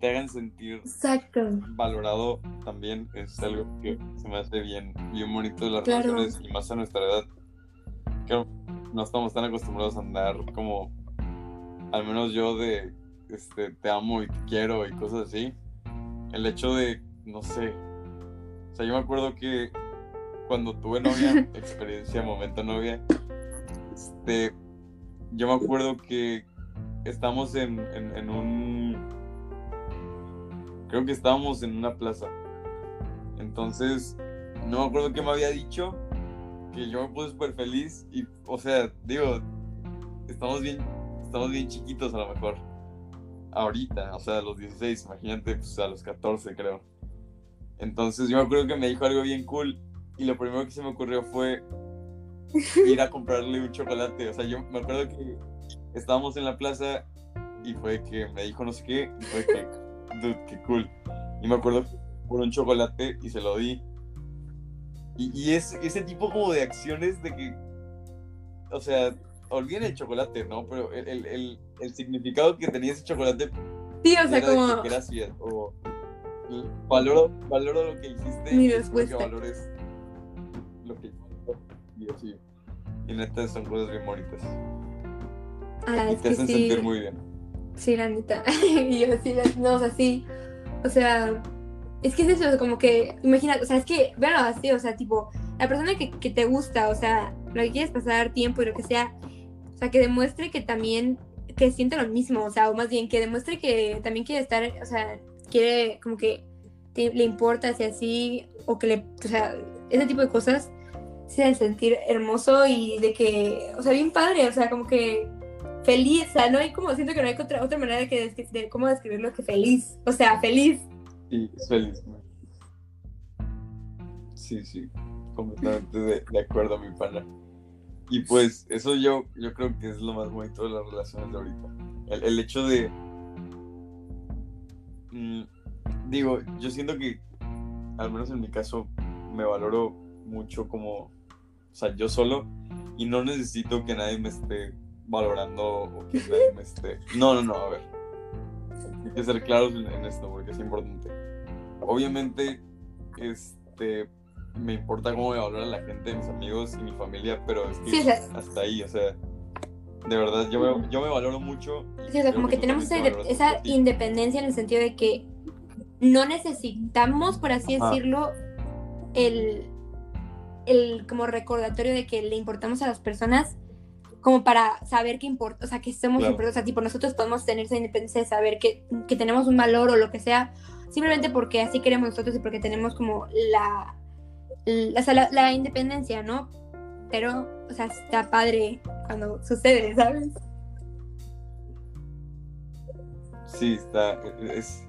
te hagan sentir Exacto. valorado también es algo que se me hace bien, bien bonito de las relaciones y más a nuestra edad. Que no estamos tan acostumbrados a andar como, al menos yo de, este, te amo y te quiero y cosas así. El hecho de, no sé, o sea, yo me acuerdo que cuando tuve novia, experiencia, momento novia, este, yo me acuerdo que estamos en, en, un, creo que estábamos en una plaza. Entonces, no me acuerdo qué me había dicho, que yo me puse súper feliz y, o sea, digo, estamos bien, estamos bien chiquitos a lo mejor. Ahorita, o sea, a los 16, imagínate, pues a los 14 creo. Entonces yo me acuerdo que me dijo algo bien cool y lo primero que se me ocurrió fue ir a comprarle un chocolate. O sea, yo me acuerdo que estábamos en la plaza y fue que me dijo no sé qué, y fue que, dude, qué cool. Y me acuerdo por un chocolate y se lo di. Y, y es ese tipo como de acciones de que, o sea, olviden el chocolate, ¿no? Pero el, el, el, significado que tenía ese chocolate. Sí, o sea, como. gracias. O valoro, valoro lo que hiciste. Mi respuesta. valores que y así. Y neta son cosas bien bonitas. Ah, y te hacen sentir muy bien. Sí, la neta. y yo sí, no, o sea, sí. O sea, es que es eso, como que, imagínate, o sea, es que, véanlo así, o sea, tipo, la persona que, que te gusta, o sea, lo que quieres pasar tiempo y lo que sea, o sea, que demuestre que también, que siente lo mismo, o sea, o más bien que demuestre que también quiere estar, o sea, quiere como que le importa, si así, o que le, o sea, ese tipo de cosas, se sentir hermoso y de que, o sea, bien padre, o sea, como que feliz, o sea, no hay como, siento que no hay otra, otra manera de, que, de cómo describirlo que feliz, o sea, feliz. Sí, feliz. Sí, sí, completamente de, de acuerdo, mi pana. Y pues eso yo, yo creo que es lo más bonito de las relaciones de ahorita. El, el hecho de... Mm, digo, yo siento que, al menos en mi caso, me valoro mucho como, o sea, yo solo y no necesito que nadie me esté valorando o que nadie me esté... No, no, no, a ver. Hay que ser claros en, esto porque es importante. Obviamente, este, me importa cómo me valora la gente, mis amigos y mi familia, pero es que hasta ahí, o sea, de verdad, yo me, yo me valoro mucho. Sí, o sea, como que, tenemos esa, esa independencia en el sentido de que no necesitamos, por así decirlo, el, el como recordatorio de que le importamos a las personas como para saber qué importa, o sea, que somos importantes, o sea, tipo, nosotros podemos tener esa independencia de saber que, que, tenemos un valor o lo que sea, simplemente porque así queremos nosotros y porque tenemos como la, la, la, independencia, ¿no? Pero, o sea, está padre cuando sucede, ¿sabes? Sí, está, es,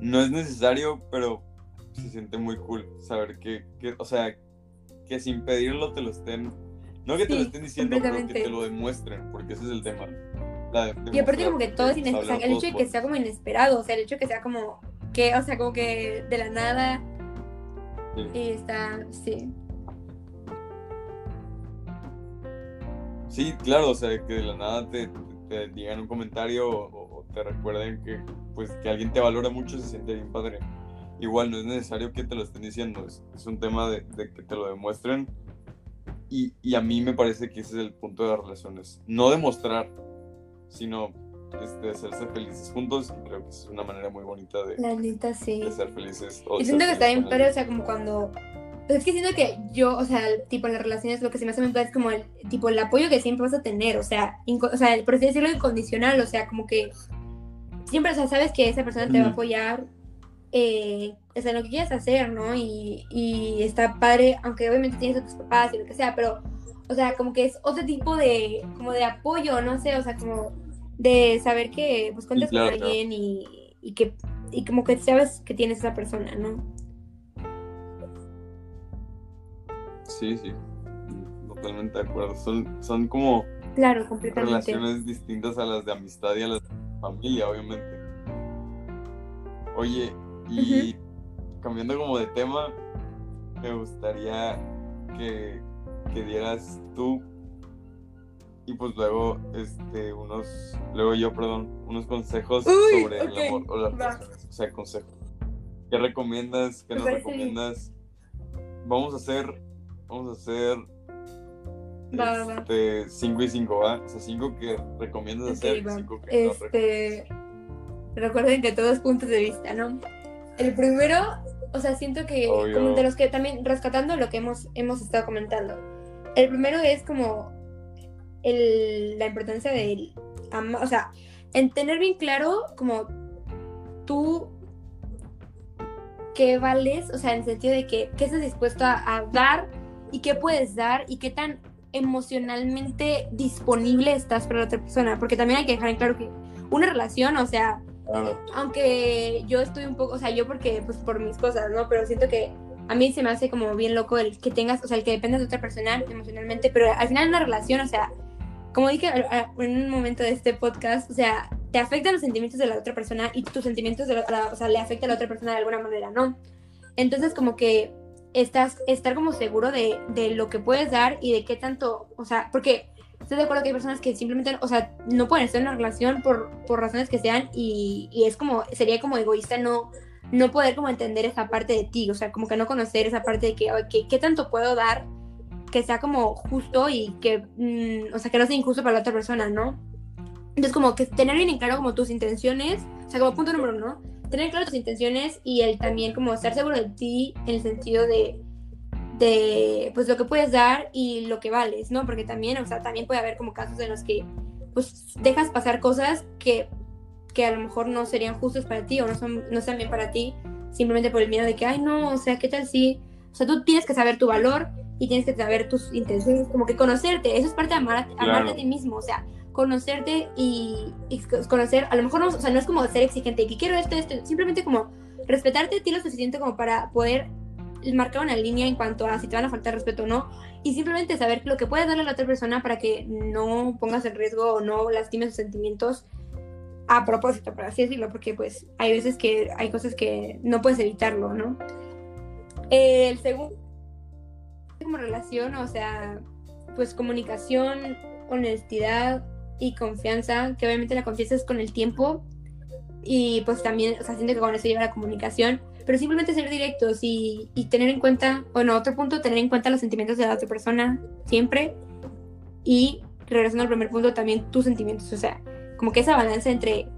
no es necesario, pero se siente muy cool saber que, que o sea, que sin pedirlo te lo estén, no que te lo estén diciendo, pero que te lo demuestren, porque ese es el tema. y aparte como que todo es inesperado, el hecho de que sea como inesperado, o sea, el hecho de que sea como, que, o sea, como que de la nada, y está, sí. Sí, claro, o sea, que de la nada te, te, digan un comentario o, o, te recuerden que, pues, que alguien te valora mucho, se siente bien padre igual no es necesario que te lo estén diciendo, es, es un tema de, de, que te lo demuestren. Y, y, a mí me parece que ese es el punto de las relaciones. No demostrar, sino este, hacerse felices juntos. Y creo que es una manera muy bonita de, La neta, sí. de ser felices. y siento que está bien padre, o sea, como cuando... Pues es que siento que yo, o sea, tipo en las relaciones lo que se me hace muy padre es como el tipo el apoyo que siempre vas a tener, o sea, o sea, por así decirlo incondicional, o sea, como que siempre, o sea, sabes que esa persona te va a apoyar eh, o sea, lo que quieras hacer, ¿no? Y, y está padre, aunque obviamente tienes a tus papás y lo que sea, pero, o sea, como que es otro tipo de, como de apoyo, no sé, o sea, como de saber que, pues, cuentas Sí, claro, con alguien y, y que, y como que sabes que tienes esa persona, ¿no? Sí, sí. Totalmente de acuerdo. Son, son como Claro, completamente. relaciones distintas a las de amistad y a las de familia, obviamente. Oye, y cambiando como de tema, me gustaría que, que dieras tú y pues luego este unos luego yo perdón unos consejos Uy, sobre el amor o las relaciones o sea consejos qué recomiendas qué nos recomiendas vamos a hacer vamos a hacer Va, va, va. este 5 y 5 va o sea 5 que recomiendas Ok, hacer y va. cinco que no recomiendas. Este, recuerden que todos puntos de vista, ¿no? El primero, o sea, siento que Obvio. como de los que también rescatando lo que hemos hemos estado comentando. El primero es como el, la importancia del o sea, en tener bien claro como tú qué vales, o sea, en el sentido de que qué estás dispuesto a, a dar y qué puedes dar y qué tan emocionalmente disponible estás para la otra persona, porque también hay que dejar en claro que una relación, o sea, Claro. aunque yo estoy un poco, o sea, yo porque, pues por mis cosas, ¿no? Pero siento que a mí se me hace como bien loco el que tengas, o sea, el que dependas de otra persona emocionalmente, pero al final una relación, o sea, como dije en un momento de este podcast, o sea, te afectan los sentimientos de la otra persona y tus sentimientos, de o sea, le afecta a la otra persona de alguna manera, ¿no? Entonces, como que estás, estar como seguro de, de lo que puedes dar y de qué tanto, o sea, porque estoy de acuerdo que hay personas que simplemente, o sea, no pueden estar en una relación por, por razones que sean y, y es como, sería como egoísta no, no poder como entender esa parte de ti, o sea, como que no conocer esa parte de que, "Ay, ¿qué, qué tanto puedo dar que sea como justo y que, mm, o sea, que no sea injusto para la otra persona, ¿no? Entonces, como que tener bien en claro como tus intenciones, o sea, como punto número uno, tener claro tus intenciones y el también como estar seguro de ti en el sentido de, de, pues, lo que puedes dar y lo que vales, ¿no? Porque también, o sea, también puede haber como casos en los que, pues, dejas pasar cosas que, que a lo mejor no serían justas para ti o no, son, no están bien para ti, simplemente por el miedo de que, ay, no, o sea, ¿qué tal si...? O sea, tú tienes que saber tu valor y tienes que saber tus intenciones, como que conocerte, eso es parte de amar, amarte Claro. a ti mismo, o sea, conocerte y, y conocer, a lo mejor no, o sea, no es como ser exigente, y que quiero esto, esto, simplemente como respetarte a ti lo suficiente como para poder marcar una línea en cuanto a si te van a faltar respeto o no, y simplemente saber lo que puedes darle a la otra persona para que no pongas en riesgo o no lastimes sus sentimientos a propósito, por así decirlo, porque pues hay veces que hay cosas que no puedes evitarlo, ¿no? El segundo, como relación, o sea, pues comunicación, honestidad y confianza, que obviamente la confianza es con el tiempo y pues también, o sea, siento que con eso lleva la comunicación, pero simplemente ser directos y, y tener en cuenta, bueno, otro punto, tener en cuenta los sentimientos de la otra persona siempre y regresando al primer punto, también tus sentimientos, o sea, como que esa balanza entre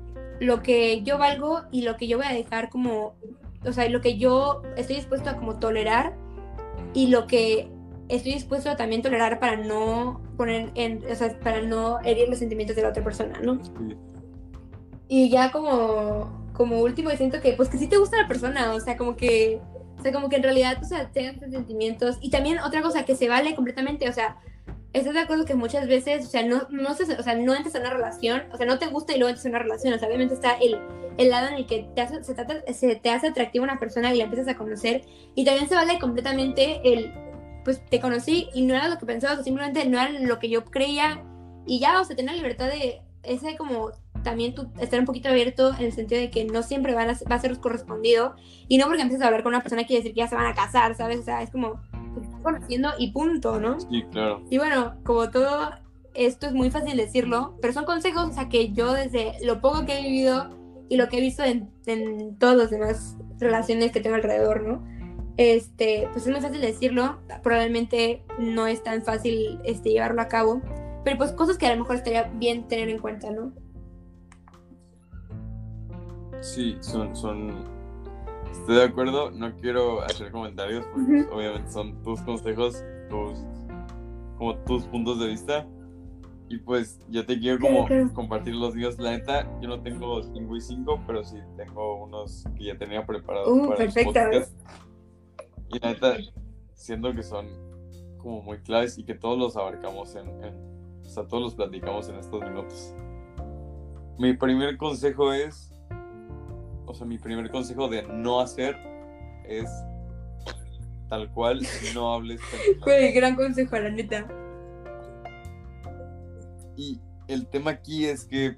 lo que yo valgo y lo que yo voy a dejar como, o sea, lo que yo estoy dispuesto a como tolerar y lo que estoy dispuesto a también tolerar para no poner en, o sea, para no herir los sentimientos de la otra persona, ¿no? Y ya como, como último, siento que, pues que sí te gusta la persona, o sea, como que, o sea, como que en realidad, o sea, tengas sentimientos. Y también otra cosa, que se vale completamente, o sea, estás de acuerdo que muchas veces, o sea, no, no, se, o sea, no entras a una relación, o sea, no te gusta y luego entras a una relación, o sea, obviamente está el, el lado en el que te hace, se, trata, se te hace atractiva una persona y la empiezas a conocer. Y también se vale completamente el, pues te conocí y no era lo que pensabas, o simplemente no era lo que yo creía. Y ya, o sea, tener la libertad de ese como también tú estar un poquito abierto en el sentido de que no siempre van a, va a ser correspondido y no porque empieces a hablar con una persona quiere decir que ya se van a casar, ¿sabes? O sea, es como estás conociendo y punto, ¿no? Sí, claro. Y bueno, como todo esto es muy fácil decirlo, pero son consejos, o sea, que yo desde lo poco que he vivido y lo que he visto en, en todas las demás relaciones que tengo alrededor, ¿no? Este, pues es muy fácil decirlo, probablemente no es tan fácil este, llevarlo a cabo, pero pues cosas que a lo mejor estaría bien tener en cuenta, ¿no? Sí, son, son. Estoy de acuerdo, no quiero hacer comentarios porque Ujú. obviamente son tus consejos, tus como tus puntos de vista. Y pues yo te quiero como compartir los míos. La neta, yo no tengo 5 y 5, pero sí tengo unos que ya tenía preparados Uh, para el perfecto. podcast. Y la neta, siento que son como muy claves y que todos los abarcamos en, en- o sea, todos los platicamos en estos minutos. Mi primer consejo es, o sea, mi primer consejo de no hacer es tal cual, no hables. Güey, gran consejo, la neta. Y el tema aquí es que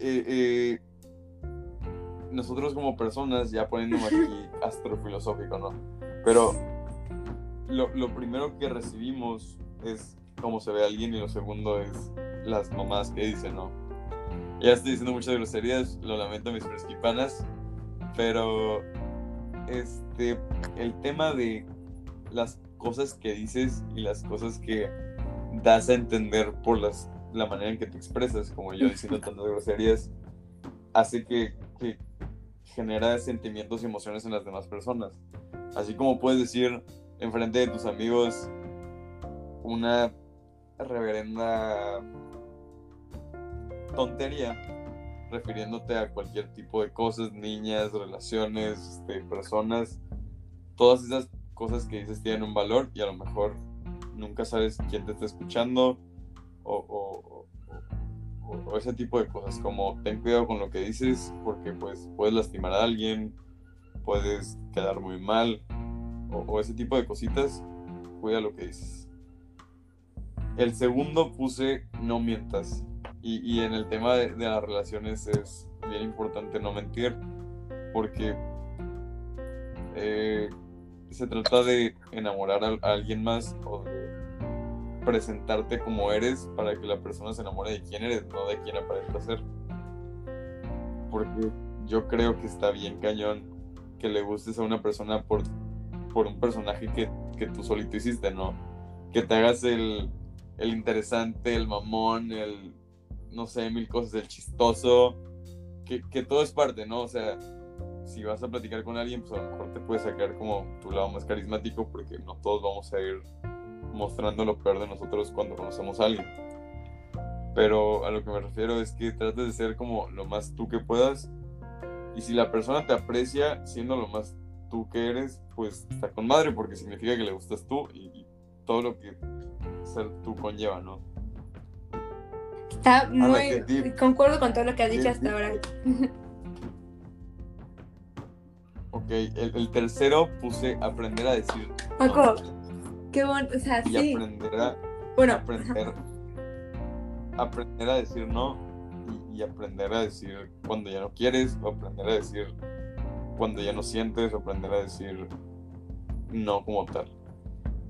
eh, eh, nosotros como personas, ya poniéndome aquí astrofilosófico, ¿no? Pero lo, lo primero que recibimos es cómo se ve alguien y lo segundo es las mamás que dicen, ¿no? Ya estoy diciendo muchas groserías, lo lamento mis fresquipanas, pero este, el tema de las cosas que dices y las cosas que das a entender por las, la manera en que te expresas, como yo diciendo tantas groserías, hace que, que genera sentimientos y emociones en las demás personas. Así como puedes decir enfrente de tus amigos una reverenda tontería refiriéndote a cualquier tipo de cosas, niñas, relaciones, este, personas, todas esas cosas que dices tienen un valor y a lo mejor nunca sabes quién te está escuchando o, o- o- o- ese tipo de cosas como ten cuidado con lo que dices porque pues puedes lastimar a alguien, puedes quedar muy mal o ese tipo de cositas, cuida lo que dices. El segundo puse no mientas y, y en el tema de, las relaciones es bien importante no mentir porque eh, se trata de enamorar a, a alguien más o de presentarte como eres para que la persona se enamore de quién eres, no de quién aparenta ser. Porque yo creo que está bien cañón que le gustes a una persona por, por un personaje que, que tú solito hiciste, ¿no? Que te hagas el, el interesante, el mamón, el, no sé, mil cosas, el chistoso, que, que todo es parte, ¿no? O sea, si vas a platicar con alguien, pues a lo mejor te puedes sacar como tu lado más carismático, porque no todos vamos a ir mostrando lo peor de nosotros cuando conocemos a alguien. Pero a lo que me refiero es que trates de ser como lo más tú que puedas. Y si la persona te aprecia siendo lo más tú que eres, pues está con madre, porque significa que le gustas tú y, y todo lo que ser tú conlleva, ¿no? Está qué muy. Concuerdo con todo lo que has dicho hasta ahora. Ok, el, el tercero puse aprender a decir. no. Paco, qué bueno. O sea, Y sí. aprender a, Bueno, aprender, aprender a decir no y, y aprender a decir cuando ya no quieres, o aprender a decir cuando ya no sientes, o aprender a decir no como tal.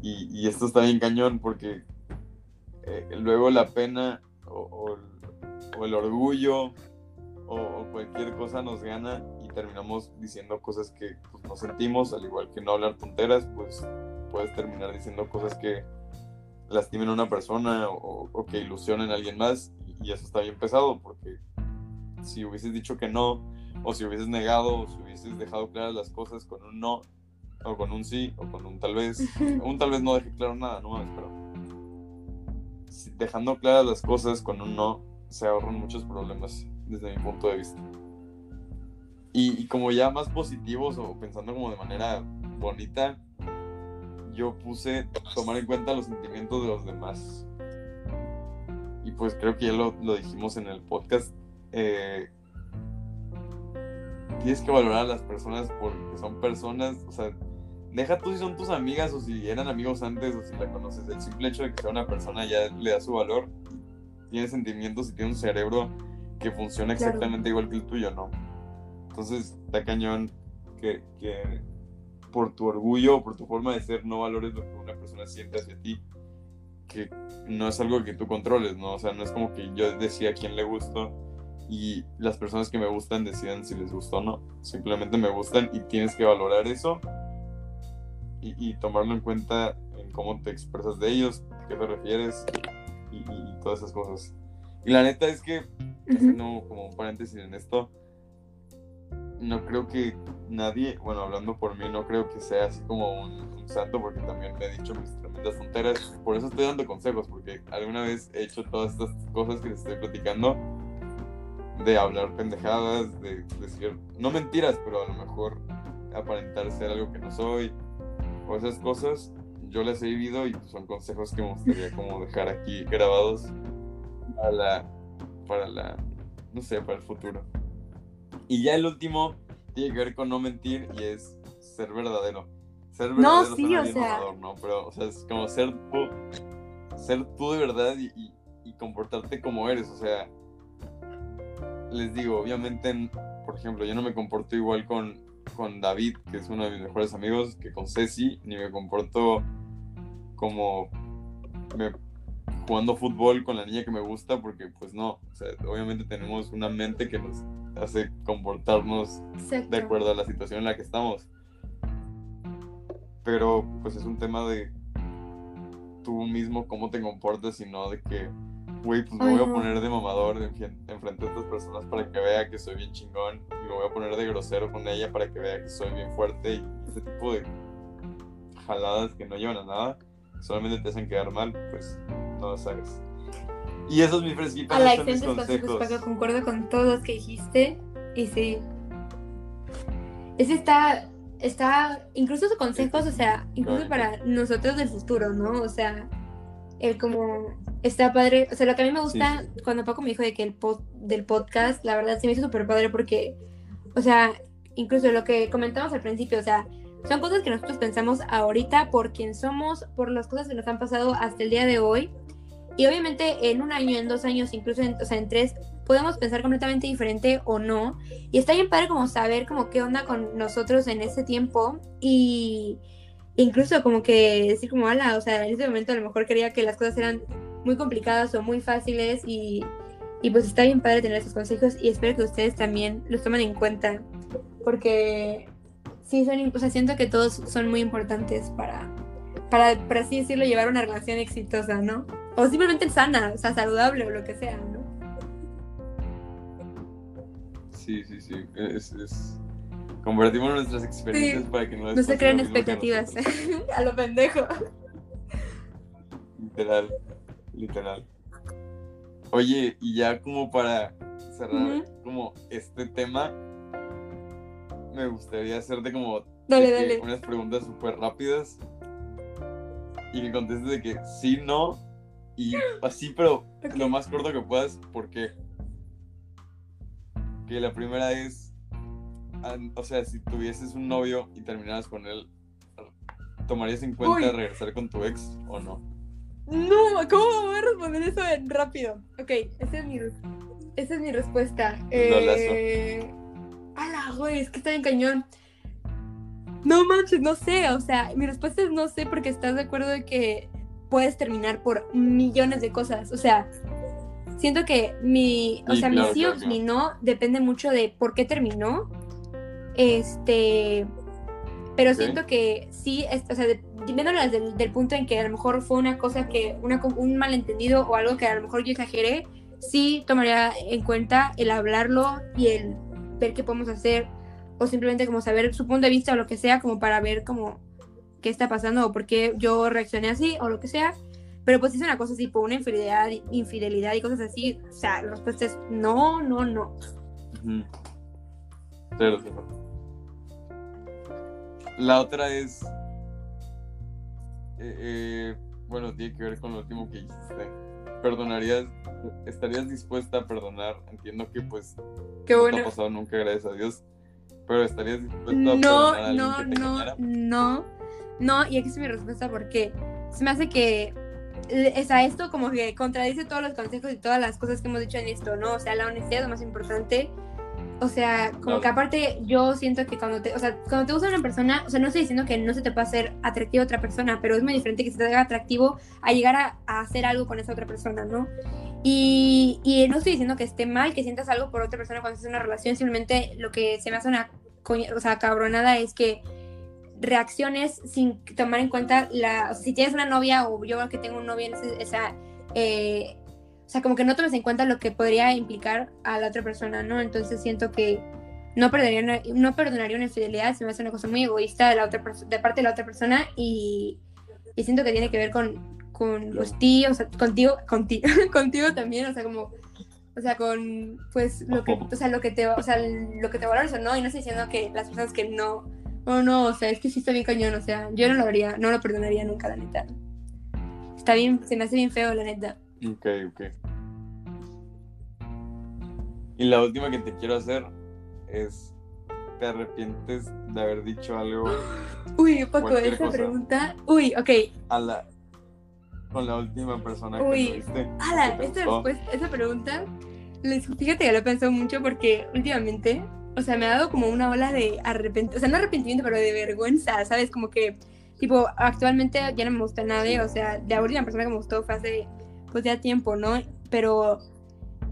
Y, y esto está bien cañón porque eh, luego la pena o, o el, o el orgullo o, cualquier cosa nos gana y terminamos diciendo cosas que pues, no sentimos, al igual que no hablar tonteras, pues puedes terminar diciendo cosas que lastimen a una persona o, o que ilusionen a alguien más y, y eso está bien pesado porque si hubieses dicho que no o si hubieses negado o si hubieses dejado claras las cosas con un no o con un sí o con un tal vez un tal vez no deje claro nada no pero si- dejando claras las cosas con un no se ahorran muchos problemas desde mi punto de vista y, y como ya más positivos o pensando como de manera bonita yo puse tomar en cuenta los sentimientos de los demás. Y pues creo que ya lo, lo dijimos en el podcast. eh, tienes que valorar a las personas porque son personas, o sea, deja tú si son tus amigas o si eran amigos antes o si la conoces. El simple hecho de que sea una persona ya le da su valor. Tiene sentimientos y tiene un cerebro que funciona Claro. exactamente igual que el tuyo, ¿no? Entonces, está cañón que, que por tu orgullo o por tu forma de ser no valores lo que una persona siente hacia ti, que no es algo que tú controles, ¿no? O sea, no es como que yo decía a quién le gusto y las personas que me gustan decidan si les gustó o no. Simplemente me gustan y tienes que valorar eso y, y tomarlo en cuenta en cómo te expresas de ellos, a qué te refieres y, y- y todas esas cosas. Y la neta es que, haciendo como un paréntesis en esto, no creo que nadie, bueno, hablando por mí, no creo que sea así como un, un santo, porque también me he dicho mis tremendas tonteras. Por eso estoy dando consejos, porque alguna vez he hecho todas estas cosas que les estoy platicando, de hablar pendejadas, de decir, no mentiras, pero a lo mejor aparentar ser algo que no soy, o esas cosas, yo las he vivido y son consejos que me gustaría como dejar aquí grabados para la, para la, no sé, para el futuro. Y ya el último tiene que ver con no mentir y es ser verdadero. Ser No, verdadero sí, suena o sea. ¿no? Pero, o sea, es como ser tú, ser tú de verdad y, y- y comportarte como eres. O sea, les digo, obviamente, en- por ejemplo, yo no me comporto igual con, con David, que es uno de mis mejores amigos, que con Ceci, ni me comporto como me- jugando fútbol con la niña que me gusta, porque pues no, o sea, obviamente tenemos una mente que nos hace comportarnos Exacto. de acuerdo a la situación en la que estamos. Pero pues es un tema de tú mismo cómo te comportas y no de que, güey, pues me Ay, voy a no. poner de mamador en, frente a estas personas para que vea que soy bien chingón y me voy a poner de grosero con ella para que vea que soy bien fuerte y ese tipo de jaladas que no llevan a nada, solamente te hacen quedar mal, pues no lo sabes. Y esos mis fresquitos A la son mis consejos, consejos. Paco, concuerdo con todos los que dijiste. Y sí. Ese está, está, incluso sus consejos, o sea, incluso para nosotros del futuro, ¿no? O sea, el como, está padre, o sea, lo que a mí me gusta, Sí, cuando Paco me dijo de que el pod, del podcast, la verdad se me hizo súper padre porque, o sea, incluso lo que comentamos al principio, o sea, son cosas que nosotros pensamos ahorita por quién somos, por las cosas que nos han pasado hasta el día de hoy. Y obviamente en un año, en dos años, incluso en, o sea, en tres, podemos pensar completamente diferente o no. Y está bien padre como saber como qué onda con nosotros en ese tiempo y incluso como que decir como, ala, o sea, en ese momento a lo mejor quería que las cosas eran muy complicadas o muy fáciles y, y pues está bien padre tener esos consejos y espero que ustedes también los tomen en cuenta porque sí, son, o sea, siento que todos son muy importantes para, para, por así decirlo, llevar una relación exitosa, ¿no? O simplemente sana, o sea, saludable o lo que sea, ¿no? Sí, sí, sí. Es, es... Convertimos nuestras experiencias Sí. para que no No se a expectativas a lo pendejo. Literal, literal. Oye, y ya como para cerrar como este tema, me gustaría hacerte como Dale, dale. unas preguntas súper rápidas y que contestes de que sí, no y así, pero lo más corto que puedas, ¿por qué? Que la primera es, o sea, si tuvieses un novio y terminaras con él, ¿tomarías en cuenta Uy. regresar con tu ex o no? No, ¿cómo voy a responder eso en rápido? Ok, esa es mi, esa es mi respuesta. Eh... Ala, güey, es que está bien cañón. No manches, no sé, o sea, mi respuesta es no sé porque estás de acuerdo de que puedes terminar por millones de cosas. O sea, siento que mi, o Sí, sea, claro, mi sí claro, o mi no depende mucho de por qué terminó. Este, pero Ok. siento que sí, es- o sea, de- viéndolo desde el del punto en que a lo mejor fue una cosa que, una, un malentendido o algo que a lo mejor yo exageré, sí tomaría en cuenta el hablarlo y el ver qué podemos hacer o simplemente como saber su punto de vista o lo que sea como para ver como qué está pasando o por qué yo reaccioné así o lo que sea. Pero pues si es una cosa tipo una infidelidad, infidelidad y cosas así, o sea, la respuesta es no, no, no. Ujú. Cero, cero. La otra es. eh, eh, bueno, tiene que ver con lo último que hiciste. ¿Perdonarías? ¿Estarías dispuesta a perdonar? Entiendo que, pues, Qué no te bueno. ha pasado nunca, gracias a Dios. Pero ¿estarías dispuesta a No, perdonar a no, que te no, engañara? no, no, y aquí es mi respuesta porque se me hace que o sea, esto como que contradice todos los consejos y todas las cosas que hemos dicho en esto, ¿no? O sea, la honestidad es lo más importante. O sea, como que aparte yo siento que cuando te, o sea, cuando te gusta una persona, o sea, no estoy diciendo que no se te pueda hacer atractivo a otra persona, pero es muy diferente que se te haga atractivo a llegar a, a hacer algo con esa otra persona, ¿no? Y, y no estoy diciendo que esté mal que sientas algo por otra persona cuando estás en una relación, simplemente lo que se me hace una coña- o sea, cabronada es que reacciones sin tomar en cuenta la, o sea, si tienes una novia o yo que tengo un novio en ese- esa, eh, o sea, como que no tomes en cuenta lo que podría implicar a la otra persona, ¿no? Entonces siento que no perdonaría, una, no perdonaría una infidelidad, se me hace una cosa muy egoísta de, la otra de parte de la otra persona y, y siento que tiene que ver con, con los tíos, o sea, contigo, contigo, contigo también, o sea, como, o sea, con, pues, lo que, o sea, lo que te, o sea, lo que te valoras o no, y no estoy diciendo que las personas que no, no, no, o sea, es que sí está bien cañón, o sea, yo no lo haría, no lo perdonaría nunca, la neta. Está bien, se me hace bien feo, la neta. Ok, ok. Y la última que te quiero hacer es, ¿te arrepientes de haber dicho algo? Uy, Paco, esa pregunta, uy, ok. A la, con la última persona que Uy, ala, esta, esa pregunta, fíjate que lo he pensado mucho porque últimamente, o sea, me ha dado como una ola de arrepentimiento, o sea, no arrepentimiento, pero de vergüenza, ¿sabes? Como que, tipo, actualmente ya no me gusta nadie, o sea, la última persona que me gustó fue hace, pues ya tiempo, ¿no? Pero,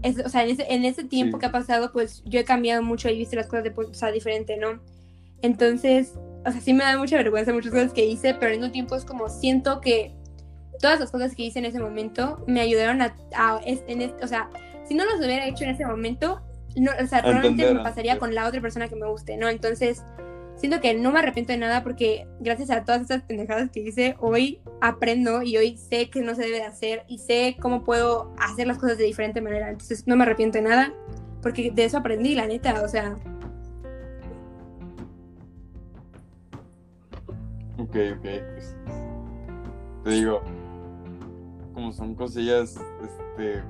es, o sea, en ese, en ese tiempo que ha pasado, pues yo he cambiado mucho y he visto las cosas de, pues, o sea, diferente, ¿no? Entonces, o sea, sí me da mucha vergüenza muchas cosas que hice, pero al mismo tiempo es como siento que todas las cosas que hice en ese momento me ayudaron a, en o sea, si no los hubiera hecho en ese momento, no, o sea, realmente me pasaría con la otra persona que me guste, ¿no? Entonces, siento que no me arrepiento de nada porque gracias a todas esas pendejadas que hice, hoy aprendo y hoy sé que no se debe de hacer y sé cómo puedo hacer las cosas de diferente manera. Entonces, no me arrepiento de nada porque de eso aprendí, la neta, o sea. Ok, ok. Te digo, como son cosillas, este,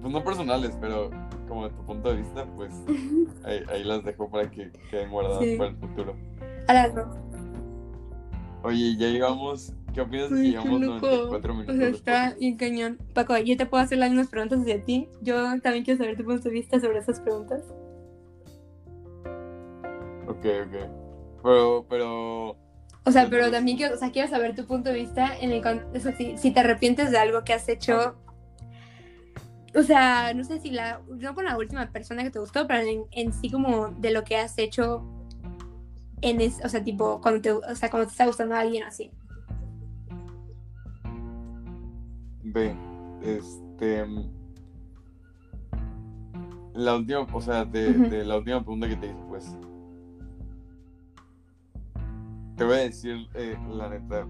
pues no personales, pero como de tu punto de vista, pues ahí, las dejo para que queden guardadas para el futuro. Oye, ya llegamos. ¿Qué opinas que llevamos 94 minutos? O sea, está bien cañón. Paco, yo te puedo hacer las mismas preguntas de ti. Yo también quiero saber tu punto de vista sobre esas preguntas. Ok, ok. Pero, pero o sea, pero también quiero, o sea, quiero saber tu punto de vista en el eso, si, si te arrepientes de algo que has hecho. O sea, no sé si la. No con la última persona que te gustó, pero en, sí como de lo que has hecho en es, o sea, tipo, cuando te, o sea, cuando te está gustando a alguien así. Ve, este. La última, o sea, de, de la última pregunta que te hice, pues te voy a decir eh, la neta.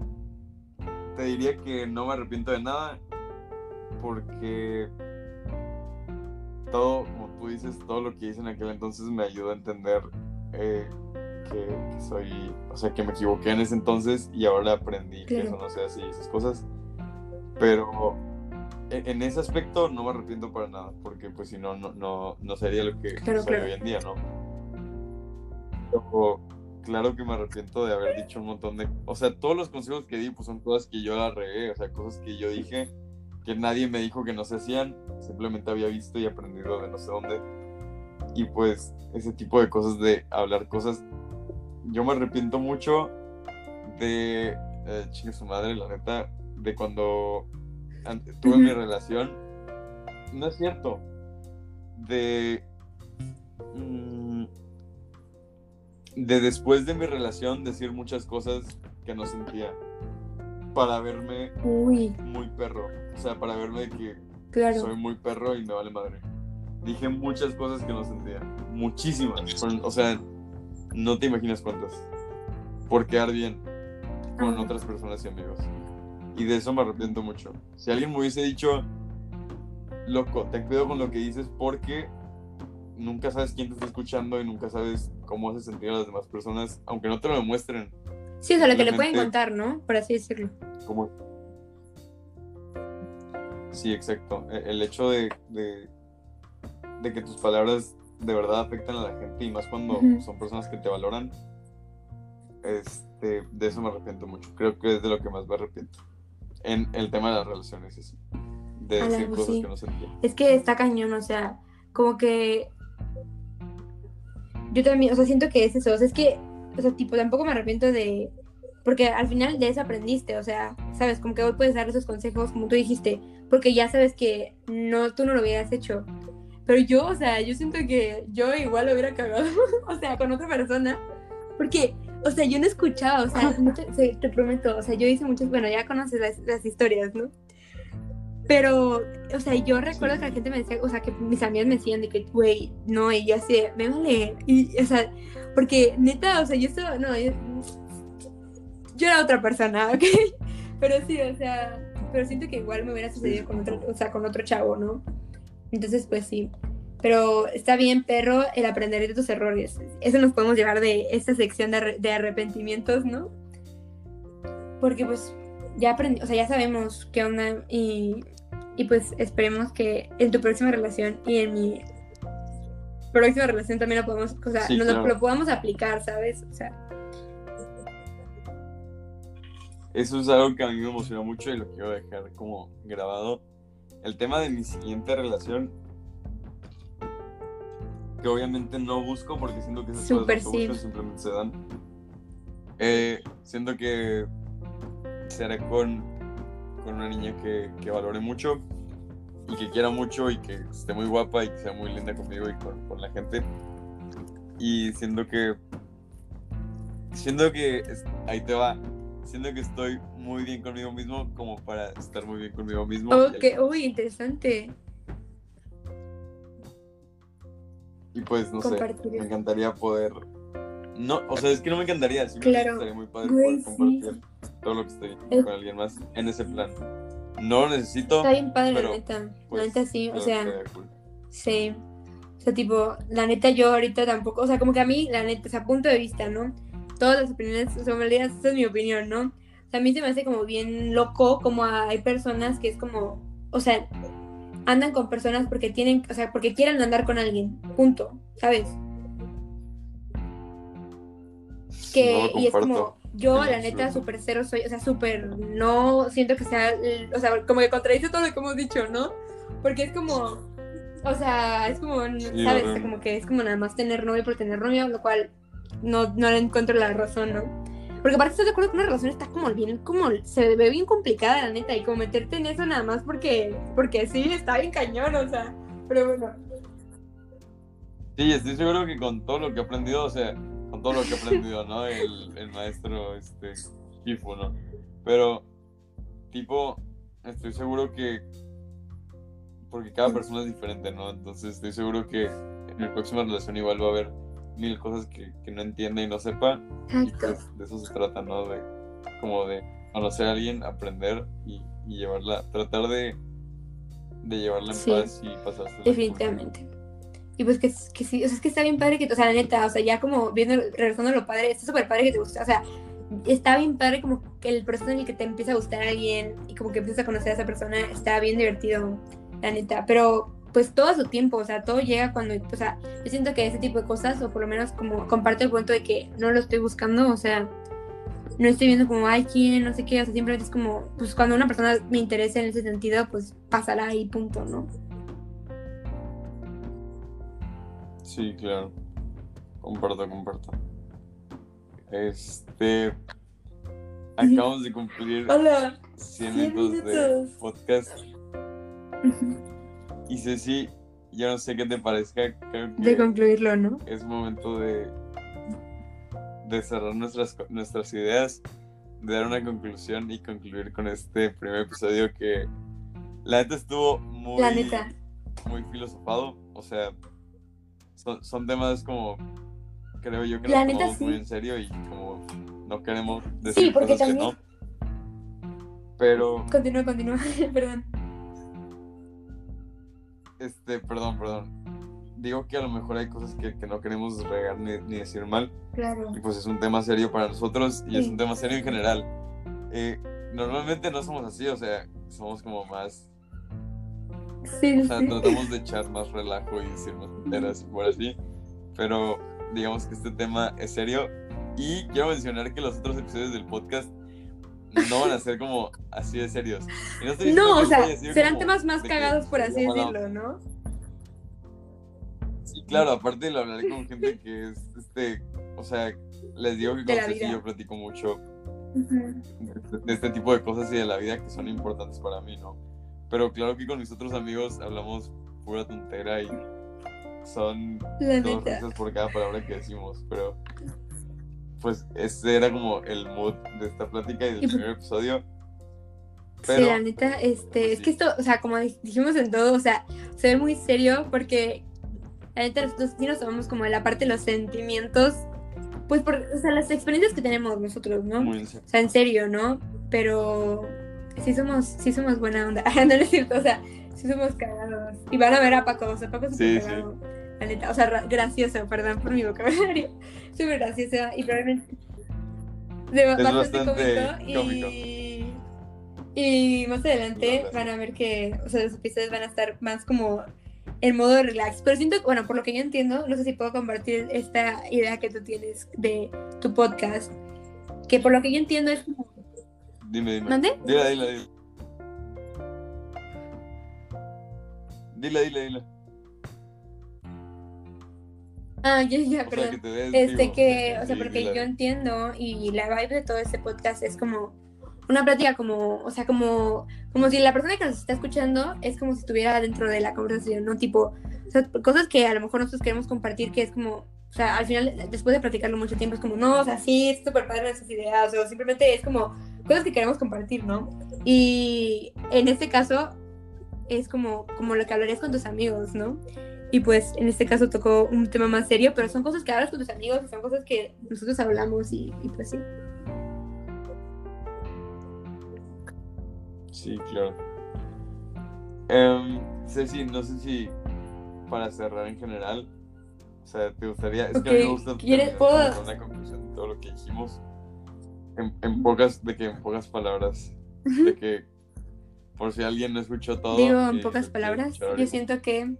Te diría que no me arrepiento de nada porque todo, como tú dices, todo lo que hice en aquel entonces me ayuda a entender eh, que, soy, o sea, que me equivoqué en ese entonces y ahora aprendí que eso no sea así, esas cosas. Pero e, en, ese aspecto no me arrepiento para nada, porque pues si no, no, no, sería lo que soy hoy en día, ¿no? claro que me arrepiento de haber dicho un montón de... O sea, todos los consejos que di pues son cosas que yo la regué, o sea, cosas que yo dije que nadie me dijo que no se hacían, simplemente había visto y aprendido de no sé dónde. Y pues ese tipo de cosas de hablar cosas, yo me arrepiento mucho de... Eh, chingue su madre, la neta, de cuando tuve mi relación. No es cierto. De... Mm, de después de mi relación decir muchas cosas que no sentía para verme muy perro. O sea, para verme que soy muy perro y me vale madre. Dije muchas cosas que no sentía. Muchísimas. O sea, no te imaginas cuántas. Por quedar bien con otras personas y amigos. Y de eso me arrepiento mucho. Si alguien me hubiese dicho, loco, ten cuidado con lo que dices porque nunca sabes quién te está escuchando y nunca sabes cómo hace sentir a las demás personas, aunque no te lo demuestren. Sí, o sea, lo que le pueden contar, ¿no? Por así decirlo. ¿Cómo? Sí, exacto. E, el hecho de, de, que tus palabras de verdad afectan a la gente y más cuando son personas que te valoran, este, de eso me arrepiento mucho. Creo que es de lo que más me arrepiento. En el tema de las relaciones. De decir cosas que no sentía. Es que está cañón, o sea, como que yo también, o sea, siento que es eso, o sea, es que, o sea, tipo, tampoco me arrepiento de, porque al final de eso aprendiste, o sea, sabes, como que hoy puedes dar esos consejos, como tú dijiste, porque ya sabes que no, tú no lo hubieras hecho. Pero yo, o sea, yo siento que yo igual lo hubiera cagado, o sea, con otra persona, porque, o sea, yo no escuchaba, o sea, te, prometo, o sea, yo hice muchas, bueno, ya conoces las, las historias, ¿no? Pero, o sea, yo recuerdo que la gente me decía, o sea, que mis amigas me decían de que, güey, no, y yo así, me vale. Y, o sea, porque neta, o sea, yo estaba, no, yo, yo era otra persona, ¿ok? Pero sí, o sea, pero siento que igual me hubiera sucedido con otro, o sea, con otro chavo, ¿no? Entonces, pues sí. Pero está bien, perro, el aprender de tus errores. Eso nos podemos llevar de esta sección de, de arrepentimientos, ¿no? Porque pues ya aprendí, o sea, ya sabemos qué onda y, y pues esperemos que en tu próxima relación y en mi próxima relación también lo podemos, o sea, Sí, nos lo- claro. lo podamos aplicar, ¿sabes? O sea, Eso es algo que a mí me emociona mucho y lo quiero dejar como grabado. El tema de mi siguiente relación, que obviamente no busco porque siento que esas Súper cosas busco, simplemente se dan. Eh, siento que seré con, con una niña que, que valore mucho y que quiera mucho y que esté muy guapa y que sea muy linda conmigo y con, con la gente. Y siento que. Siento que. ahí te va. Siento que estoy muy bien conmigo mismo como para estar muy bien conmigo mismo. ok, uy, interesante. Y pues, no sé, me encantaría poder... No, o sea, es que no me encantaría, simplemente Claro. estaría muy padre Güey, poder compartir sí. todo lo que estoy Es- con alguien más en ese plan. No lo necesito. Está bien padre, pero, la neta. pues, la neta sí, o sea, cool. sí. O sea, tipo, la neta yo ahorita tampoco, o sea, como que a mí, la neta, o sea, punto de vista, ¿no? Todas las opiniones son válidas, esa es mi opinión, ¿no? O sea, a mí se me hace como bien loco, como hay personas que es como, o sea, andan con personas porque tienen, o sea, porque quieren andar con alguien, punto, ¿sabes? que No y es como yo la neta súper cero soy o sea súper no siento que sea o sea como que contradice todo lo que hemos dicho no porque es como o sea es como sabes O sea, horrible. como que es como nada más tener novio por tener novio lo cual no no le encuentro la razón no porque aparte estás de acuerdo que una relación está como bien como se ve bien complicada la neta y como meterte en eso nada más porque porque sí está bien cañón o sea pero bueno Sí, estoy seguro que con todo lo que he aprendido, o sea, con todo lo que he aprendido, ¿no? El, el maestro, este, Shifu, ¿no? Pero, tipo, estoy seguro que, porque cada persona es diferente, ¿no? Entonces estoy seguro que en mi próxima relación igual va a haber mil cosas que, que no entienda y no sepa. Y exacto pues de eso se trata, ¿no? De, como de conocer a alguien, aprender y, y llevarla, tratar de, de llevarla en Sí. paz y pasarse. Definitivamente. Y pues que, que sí, o sea, es que está bien padre que, o sea, la neta, o sea, ya como viendo, regresando a lo padre, está súper padre que te gusta, o sea, está bien padre como que el proceso en el que te empieza a gustar a alguien y como que empiezas a conocer a esa persona, está bien divertido, la neta, pero pues todo a su tiempo, o sea, todo llega cuando, o sea, yo siento que ese tipo de cosas, o por lo menos como comparto el punto de que no lo estoy buscando, o sea, no estoy viendo como, ay, quién, no sé qué, o sea, simplemente es como, pues cuando una persona me interesa en ese sentido, pues pasará ahí, punto, ¿no? Sí, claro. Comparto, comparto. Este. Acabamos de cumplir Hola. 100 100 minutos de podcast. Y Ceci, yo no sé qué te parezca, creo De que concluirlo, ¿no? es momento de, de cerrar nuestras, nuestras ideas, de dar una conclusión y concluir con este primer episodio que la neta estuvo muy, La neta. muy filosofado. O sea, son, son temas como, creo yo que La nos tomamos sí. muy en serio y como no queremos decir Sí, porque cosas que también- no. Pero, Continúa, continúa. Perdón. Este, perdón, perdón. Digo que a lo mejor hay cosas que, que no queremos regar ni, ni decir mal. Claro. Y pues es un tema serio para nosotros y es Sí. un tema serio en general. Eh, normalmente no somos así, o sea, somos como más. Sí, O sea, sí. tratamos de echar más relajo y decir más enteras y por así. Pero digamos que este tema es serio. Y quiero mencionar que los otros episodios del podcast no van a ser como así de serios. Y no, o sea, serán temas más que cagados, por así decirlo, ¿no? Sí, claro, aparte lo hablaré con gente que es, este, o sea, les digo que con Ceci yo platico mucho de, de este tipo de cosas y de la vida que son importantes para mí, ¿no? Pero claro que con mis otros amigos hablamos pura tontera y son La dos neta. risas por cada palabra que decimos, pero pues ese era como el mood de esta plática y del Y primer episodio. Pero, sí, la neta, este, pues es sí. que esto, o sea, como dijimos en todo, o sea, se ve muy serio porque la neta nosotros sí nos tomamos como la parte de los sentimientos, pues por, o sea, las experiencias que tenemos nosotros, ¿no? muy. O sea, en serio, ¿no? Pero sí somos, sí somos buena onda. no es cierto, o sea, sí somos cagados. Y van a ver a Paco, o sea, Paco es Sí, cagado. La neta, o sea, ra- gracioso, perdón por mi vocabulario. Súper gracioso y probablemente de- Es bastante, bastante cómico. Y, y más adelante van a ver que, o sea, los episodios van a estar más como en modo relax. Pero siento, que, bueno, por lo que yo entiendo, no sé si puedo compartir esta idea que tú tienes de tu podcast, que por lo que yo entiendo es como Dime, dime. ¿Mande? Dile, dile, dile. Dile, dile, dile. Ah, ya, ya, O perdón. que Este que, o sea, porque dile. yo entiendo y la vibe de todo este podcast es como una plática como, o sea, como, como si la persona que nos está escuchando es como si estuviera dentro de la conversación, ¿no? Tipo, o sea, cosas que a lo mejor nosotros queremos compartir, que es como, o sea, al final, después de practicarlo mucho tiempo, es como, no, o sea, sí, es súper padre esas ideas, o simplemente es como cosas que queremos compartir, ¿no? Y en este caso es como, como lo que hablarías con tus amigos, ¿no? Y pues en este caso tocó un tema más serio, pero son cosas que hablas con tus amigos y son cosas que nosotros hablamos y, y pues sí. Sí, claro. Em, Ceci, no sé si para cerrar en general, o sea, te gustaría, es que a mí me gusta ¿quieres- puedo- una conclusión de todo lo que dijimos, en, en pocas, de que en pocas palabras, de que por si alguien no escuchó todo. Digo en pocas palabras, yo siento que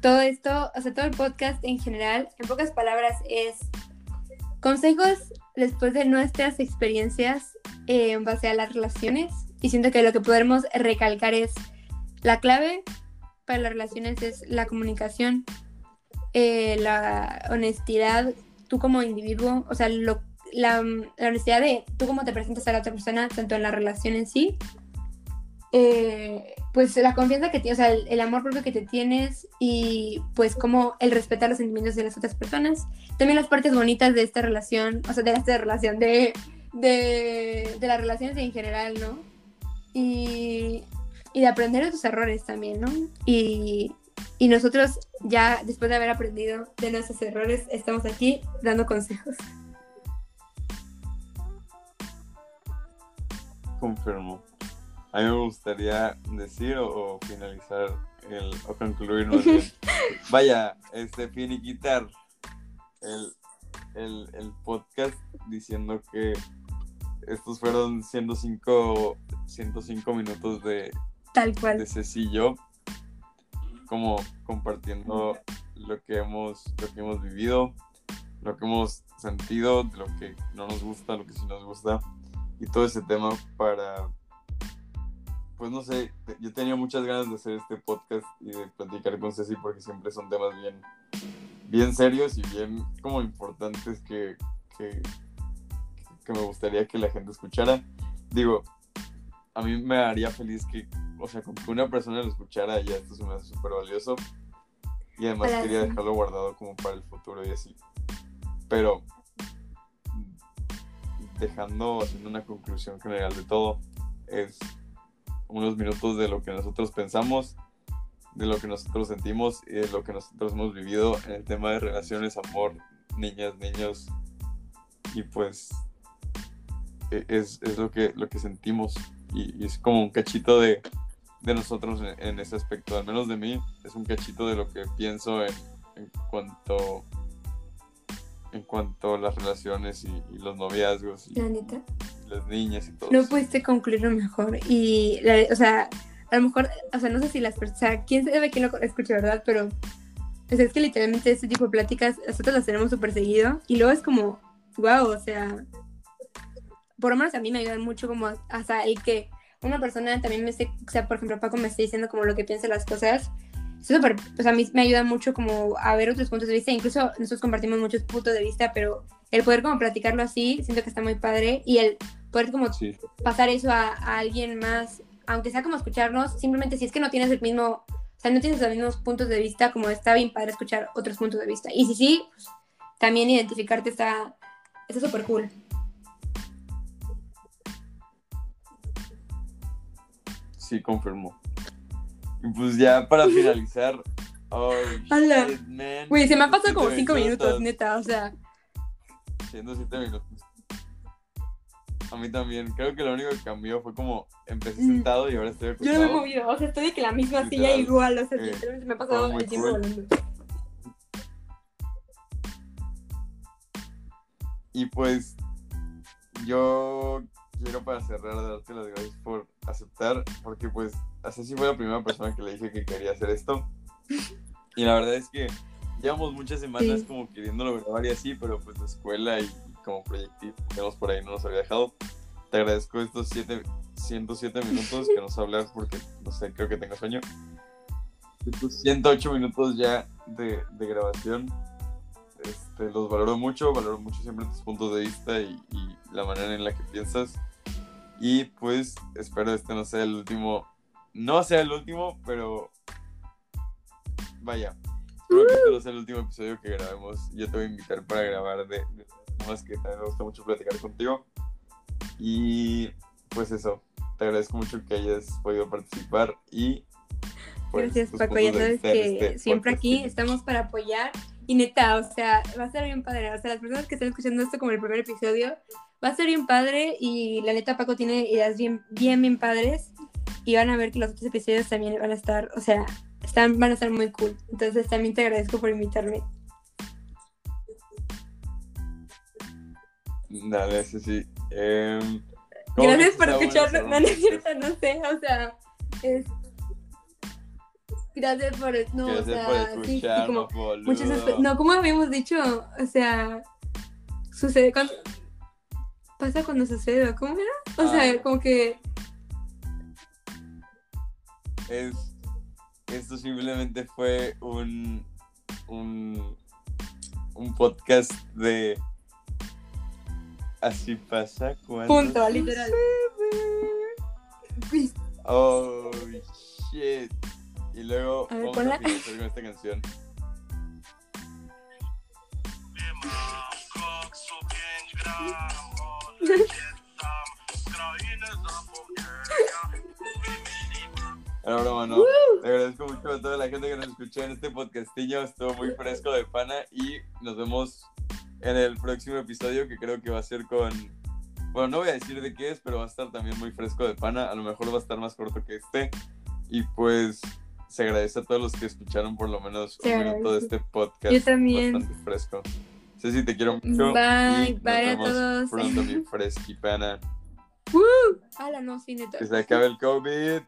todo esto, o sea, todo el podcast en general, en pocas palabras, es consejos después de nuestras experiencias eh, en base a las relaciones. Y siento que lo que podemos recalcar es la clave para las relaciones es la comunicación, eh, la honestidad, tú como individuo, o sea, lo- la, honestidad de tú cómo te presentas a la otra persona, tanto en la relación en sí, eh, pues la confianza que tienes, o sea, el, el amor propio que te tienes y pues como el respetar los sentimientos de las otras personas. También las partes bonitas de esta relación, o sea, de esta relación, de, de, de las relaciones en general, ¿no? Y, y de aprender de tus errores también, ¿no? Y, y nosotros ya después de haber aprendido de nuestros errores, estamos aquí dando consejos. Confirmo. A mí me gustaría decir o, o finalizar el, o concluir más bien. Vaya, este, finiquitar el, el, el podcast diciendo que estos fueron 105, 105 minutos de, Tal de cual. Ceci y yo, como compartiendo lo que hemos, lo que hemos vivido, lo que hemos sentido, lo que no nos gusta, lo que sí nos gusta, y todo ese tema para, pues no sé, yo tenía muchas ganas de hacer este podcast y de platicar con Ceci porque siempre son temas bien, bien serios y bien como importantes que, que, que me gustaría que la gente escuchara. Digo, a mí me haría feliz que, o sea, con que una persona lo escuchara ya esto se me hace súper valioso. Y además quería sí. dejarlo guardado como para el futuro y así. Pero dejando, haciendo una conclusión general de todo, es unos minutos de lo que nosotros pensamos, de lo que nosotros sentimos y de lo que nosotros hemos vivido en el tema de relaciones, amor, niñas, niños. Y pues e- es, es lo, que, lo que sentimos y, es como un cachito de, de nosotros en, en ese aspecto, al menos de mí, es un cachito de lo que pienso en, en cuanto en cuanto a las relaciones y, los noviazgos La neta. Las niñas y todo. No pudiste concluirlo mejor. Y, la- o sea, a lo mejor, o sea, no sé si las personas, o sea, quién sabe quién lo escucha, ¿verdad? Pero, o sea, es que literalmente este tipo de pláticas nosotros las tenemos súper seguido. Y luego es como, wow, o sea, por lo menos a mí me ayudan mucho como hasta el que una persona también me esté, o sea, por ejemplo, Paco me esté diciendo como lo que piensa las cosas. Es súper, o sea, a mí me ayuda mucho como a ver otros puntos de vista. Incluso nosotros compartimos muchos puntos de vista, pero el poder como platicarlo así, siento que está muy padre. Y el poder como Sí, pasar eso a, a alguien más aunque sea como escucharnos, simplemente si es que no tienes el mismo, o sea, no tienes los mismos puntos de vista, como está bien padre escuchar otros puntos de vista. Y si sí, pues, también identificarte está está súper cool. Sí, confirmo. Y pues ya para finalizar. Oh. Güey, se me ha pasado 107 como cinco minutos, neta, o sea. 107 minutos. A mí también. Creo que lo único que cambió fue como empecé Mm. sentado y ahora estoy Yo no me he acostado. movido, o sea, estoy de que la misma Literal. silla igual, o sea, Eh, literalmente me ha pasado el tiempo cool. volando. Y pues yo quiero para cerrar darte las gracias por aceptar, porque pues así sí fue la primera persona que le dije que quería hacer esto. Y la verdad es que llevamos muchas semanas Sí. como queriéndolo grabar y así, pero pues la escuela y como proyectivo que tenemos por ahí no nos había dejado. Te agradezco estos siete, 107 minutos que nos hablas porque, no sé, creo que tengo sueño. Estos 108 minutos ya de, de grabación. Este, los valoro mucho, valoro mucho siempre tus puntos de vista y, y la manera en la que piensas. Y pues espero este no sea el último, no sea el último, pero vaya, espero que este no sea el último episodio que grabemos. Yo te voy a invitar para grabar de, de temas que también me gusta mucho platicar contigo. Y pues eso, te agradezco mucho que hayas podido participar y... pues, Gracias, Paco. Ya sabes que este siempre aquí estamos para apoyar. Y neta, o sea, va a estar bien padre. O sea, las personas que están escuchando esto como el primer episodio, va a ser bien padre. Y la neta, Paco tiene ideas bien, bien, bien padres. Y van a ver que los otros episodios también van a estar, o sea, están, van a estar muy cool. Entonces también te agradezco por invitarme. Dale, sí, sí. Em, ¿cómo Gracias por escucharlo. No, no es cerrada? cierto, no sé. O sea, es. Gracias por. No, o Gracias sea, por sí, sí, escucharnos, como. boludo. Muchas No, como habíamos dicho, o sea, sucede cuando. Pasa cuando sucede, ¿cómo era? O sea, Ah. como que. Es, esto simplemente fue un, un, un podcast de Así pasa cuando... Punto, sucede. literal. Oh, shit. Y luego A ver, vamos ponla. a finalizar con esta canción. Ahora broma, no. Le agradezco mucho a toda la gente que nos escuchó en este podcastillo. Estuvo muy fresco de pana y nos vemos en el próximo episodio que creo que va a ser con... Bueno, no voy a decir de qué es, pero va a estar también muy fresco de pana. A lo mejor va a estar más corto que este. Y pues se agradece a todos los que escucharon por lo menos un minuto de este podcast. Yo también. Bastante fresco. Ceci, te quiero mucho. Bye, y nos bye a vemos todos. Pronto, mi fresqui pana. ¡Woo! Ala, no, sí, neta. Que se acabe el COVID.